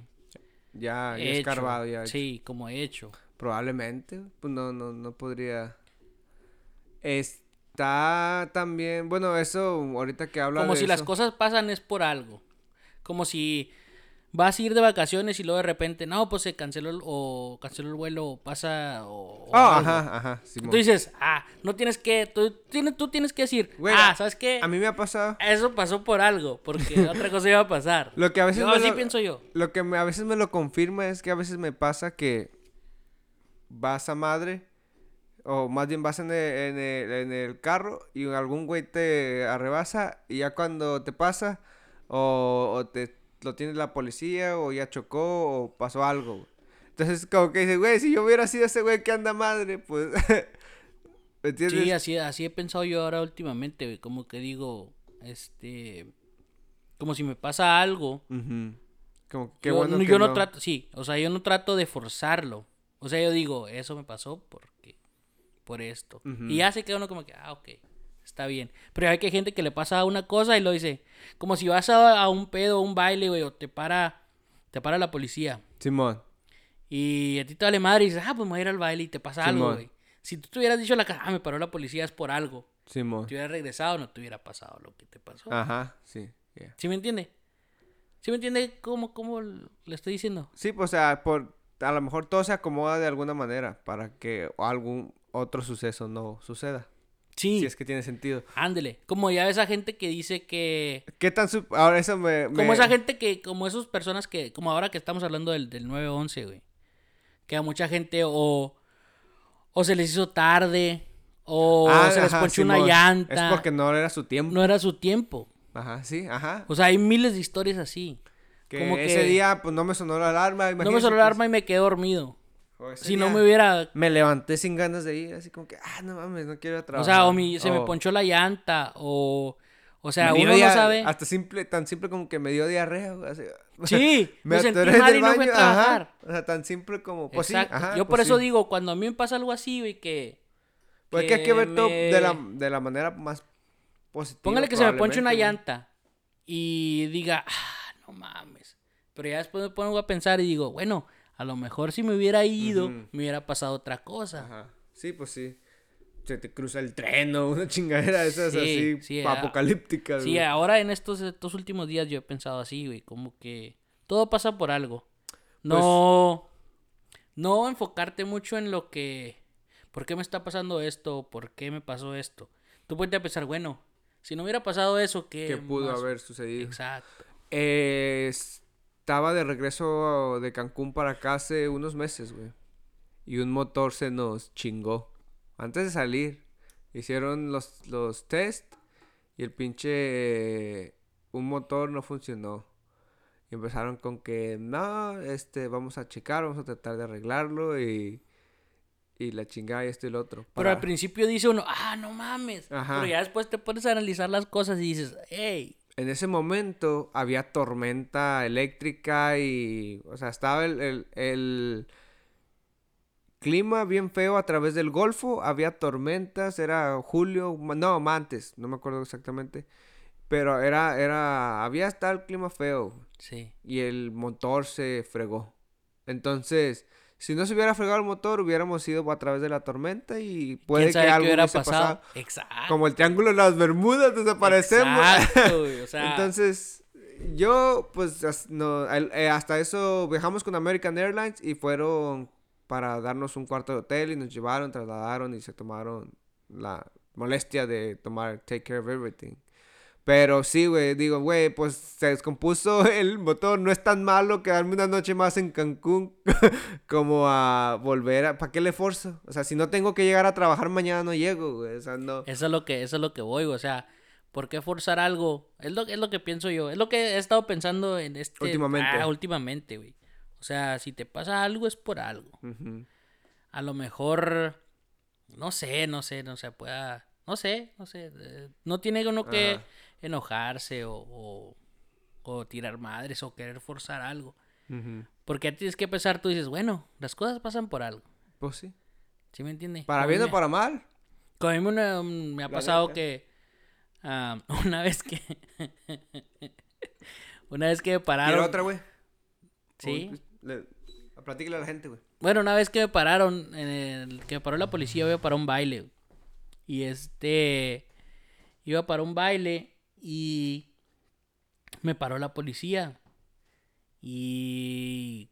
Ya, ya hecho. escarbado, ya. hecho. Sí, como hecho. Probablemente, pues no, no, no podría. Está también, bueno, eso ahorita que habla Como de si las cosas pasan es por algo. Como si, vas a ir de vacaciones y luego de repente, no, pues se canceló el- o canceló el vuelo o pasa o, o algo. ajá, ajá. Tú dices, ah, no tienes que, tú tienes, tú tienes que decir, ah, ¿sabes qué? A mí me ha pasado. Eso pasó por algo, porque otra cosa iba a pasar. Lo que a veces me así lo- pienso yo. Lo que me- a veces me lo confirma es que a veces me pasa que vas a madre, o más bien vas en el, en el, en el carro y algún güey te arrebasa y ya cuando te pasa, o, o te lo tiene la policía, o ya chocó, o pasó algo. güey. Entonces, como que dices, güey, si yo hubiera sido ese güey que anda madre, pues. ¿Me entiendes? Sí, así, así he pensado yo ahora últimamente, güey, como que digo, este, como si me pasa algo. Como que qué yo, bueno no- que yo no no. trato, sí, o sea, yo no trato de forzarlo. O sea, yo digo, eso me pasó porque, por esto. Y ya se queda uno como que, ah, ok, está bien. Pero hay que gente que le pasa una cosa y lo dice, como si vas a, a un pedo, un baile, güey, o te para, te para la policía. Simón. Y a ti te vale madre y dices, ah, pues me voy a ir al baile y te pasa algo, güey. Si tú te hubieras dicho a la cara, ah, me paró la policía, es por algo. Simón. Te hubieras regresado, no te hubiera pasado lo que te pasó. Ajá, sí. yeah. ¿Sí me entiende? ¿Sí me entiende cómo, cómo le estoy diciendo? Sí, pues, o sea, por, a lo mejor todo se acomoda de alguna manera para que algún otro suceso no suceda. Sí, Si es que tiene sentido. ándele. Como ya esa gente que dice que... ¿Qué tan... Ahora eso me... Como esa gente que... Como esas personas que... Como ahora que estamos hablando del, del 911, güey. Que a mucha gente o... O se les hizo tarde. O Ah, se les ajá, ponchó una llanta. Es porque no era su tiempo. No era su tiempo. Ajá, sí, ajá. O sea, hay miles de historias así. Que como ese que- día, pues, no me sonó la alarma. No me sonó la pues, arma y me quedé dormido. O Si no me hubiera... Me levanté sin ganas de ir, así como que, ah, no mames, no quiero ir a O trabajar. sea, o mi, se me O ponchó la llanta. O... O sea, uno no sabe... Hasta simple, tan simple como que me dio diarrea, así. Sí, me, me, sentí mal y no fui a trabajar. ajá. O sea, tan simple como, pues Exacto. sí, ajá. Yo por pues eso sí. digo, cuando a mí me pasa algo así, güey, que... Pues es que hay que ver todo de la, de la manera más positiva. Póngale que se me ponche una llanta y diga, ah, no mames. Pero ya después me pongo a pensar y digo, bueno, a lo mejor si me hubiera ido, me hubiera pasado otra cosa. Ajá. Sí, pues sí. Se te cruza el tren o una chingadera de esas Sí, así sí, apocalípticas. Sí, güey. ahora en estos, estos últimos días yo he pensado así, güey, como que todo pasa por algo. Pues No, no enfocarte mucho en lo que, ¿por qué me está pasando esto? ¿Por qué me pasó esto? Tú puedes pensar, bueno, si no hubiera pasado eso, ¿qué que pudo más? haber sucedido. Exacto. Eh, estaba de regreso de Cancún para acá hace unos meses, güey. Y un motor se nos chingó. Antes de salir, hicieron los, los test y el pinche... un motor no funcionó. Y empezaron con que, no, este, vamos a checar, vamos a tratar de arreglarlo y... Y la chingada y esto y lo otro. Pero al principio dice uno, ah, no mames. Ajá. Pero ya después te pones a analizar las cosas y dices, hey, En ese momento había tormenta eléctrica y, o sea, estaba el, el- el clima bien feo a través del Golfo, había tormentas, era julio, no, antes, no me acuerdo exactamente, pero era, era, había hasta el clima feo sí. y el motor se fregó. Entonces, si no se hubiera fregado el motor, hubiéramos ido a través de la tormenta y puede ¿Quién que sabe algo hubiera pasado? pasado. Exacto. Como el triángulo de las Bermudas, desaparecemos. Exacto, güey, o sea, Entonces, yo, pues, no, eh, hasta eso viajamos con American Airlines y fueron para darnos un cuarto de hotel y nos llevaron, trasladaron y se tomaron la molestia de tomar take care of everything. Pero sí, güey, digo, güey, pues se descompuso el motor, no es tan malo quedarme una noche más en Cancún como a volver a... ¿Para qué le forzo? O sea, si no tengo que llegar a trabajar mañana no llego, güey, o sea, no... eso es lo que, eso es lo que voy, güey, o sea, ¿por qué forzar algo? Es lo, es lo que pienso yo, es lo que he estado pensando en este... Últimamente. Ah, últimamente, güey. O sea, si te pasa algo es por algo. A lo mejor, no sé, no sé, no se pueda, no sé, no sé. eh, No tiene uno que. Enojarse o, o, o tirar madres o querer forzar algo. Porque tienes que pensar, tú dices, bueno, las cosas pasan por algo. Pues sí. ¿Sí me entiendes? Para bien o para mal. Como a mí me, ha La pasado neta. que una vez que una vez que me pararon ¿Quiere otra, güey? sí O- Le, platícale a la gente, güey. bueno una vez que me pararon en el que me paró la policía iba para un baile y este iba para un baile y me paró la policía Y.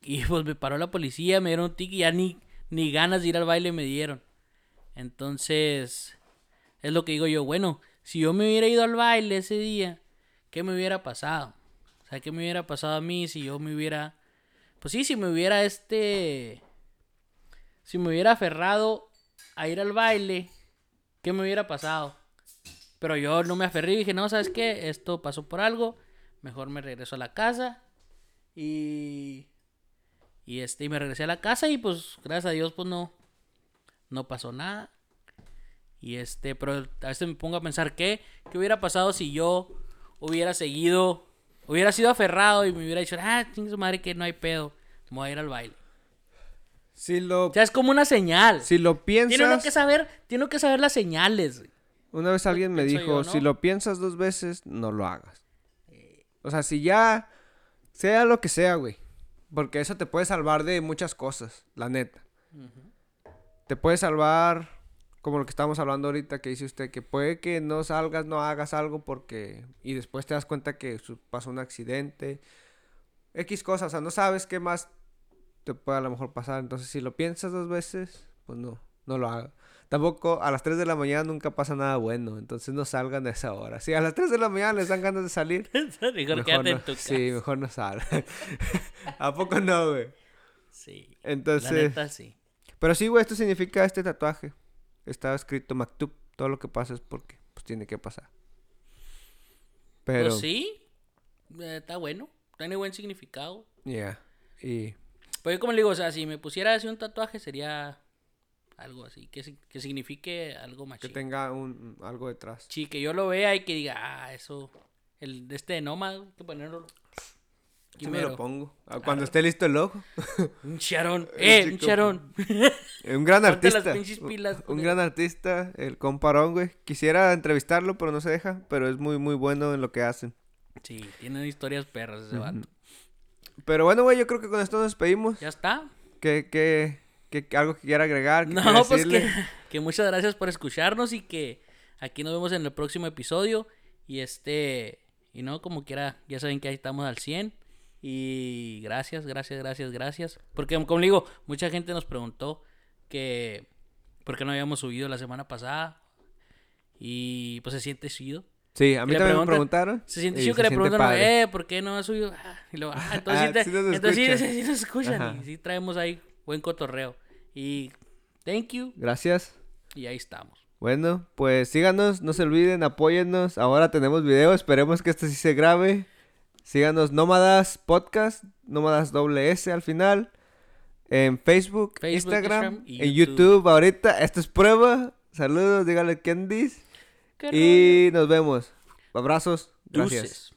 Y pues me paró la policía, me dieron un ticket y ya ni, ni ganas de ir al baile me dieron. Entonces. Es lo que digo yo, bueno, si yo me hubiera ido al baile ese día, ¿qué me hubiera pasado? O sea, ¿qué me hubiera pasado a mí si yo me hubiera... Pues sí, si me hubiera este... Si me hubiera aferrado a ir al baile, ¿qué me hubiera pasado? Pero yo no me aferré y dije, no, ¿sabes qué? Esto pasó por algo. Mejor me regreso a la casa. Y... Y este, y me regresé a la casa y pues, gracias a Dios, pues no... No pasó nada. Y este, pero a veces me pongo a pensar, ¿qué, qué hubiera pasado si yo hubiera seguido, hubiera sido aferrado y me hubiera dicho, ah, chingue su madre que no hay pedo, me voy a ir al baile. Si lo, O sea, es como una señal. si lo piensas... Tiene uno que saber, tiene uno que saber las señales. güey. Una vez alguien me dijo, yo, ¿no? si lo piensas dos veces, no lo hagas. O sea, si ya, sea lo que sea, güey. Porque eso te puede salvar de muchas cosas, la neta. Te puede salvar, como lo que estamos hablando ahorita, que dice usted, que puede que no salgas, no hagas algo porque... Y después te das cuenta que pasó un accidente. X cosas, o sea, no sabes qué más te puede a lo mejor pasar. Entonces, si lo piensas dos veces, pues no, no lo hagas. Tampoco a las 3 de la mañana nunca pasa nada bueno, entonces no salgan a esa hora. Si a las 3 de la mañana les dan ganas de salir, Mejor quédate no, en tu casa. sí, mejor no salgan. ¿A poco no, güey? Sí. Entonces, la neta, sí. pero sí, güey, esto significa este tatuaje. Está escrito Maktub, todo lo que pasa es porque pues tiene que pasar. Pero, Pues sí, eh, está bueno, tiene buen significado. yeah, y Pues yo como le digo, o sea, si me pusiera así un tatuaje sería algo así, que, que signifique algo más que tenga un, algo detrás. Sí, que yo lo vea y que diga, ah, eso, el de este de Nomad, hay que ponerlo. Yo me lo pongo. ah, Cuando esté listo el ojo. Un charón, eh, un charón. Un gran las artista. pilas, un- gran artista, el comparón, güey. Quisiera entrevistarlo, pero no se deja. Pero es muy, muy bueno en lo que hacen. Sí, tienen historias perras ese vato. Pero bueno, güey, yo creo que con esto nos despedimos. Ya está. ¿Qué, qué, qué- algo que quiera agregar? que No, quiera pues que, muchas gracias por escucharnos y que aquí nos vemos en el próximo episodio. Y este, y no, como quiera, ya saben que ahí estamos al 100. Y gracias, gracias, gracias, gracias. Porque como digo, mucha gente nos preguntó que por qué no habíamos subido la semana pasada. Y pues se siente chido. Sí, a mí también me preguntaron. Se siente chido que le preguntan, padre. eh, ¿por qué no has subido? Ah, y luego, ah, entonces, Ah, sí, te- sí nos entonces sí, escuchan. sí, sí nos escuchan. Ajá. Y sí traemos ahí buen cotorreo. Y thank you. Gracias. Y ahí estamos. Bueno, pues síganos, no se olviden, apóyennos. Ahora tenemos video, esperemos que este sí se grabe. Síganos Nómadas Podcast, Nómadas doble S al final. En Facebook, Facebook, Instagram, Instagram y en YouTube. YouTube ahorita. Esto es prueba. Saludos, díganle quién dice. ¿Qué Y nos vemos. Abrazos. Gracias. Deuces.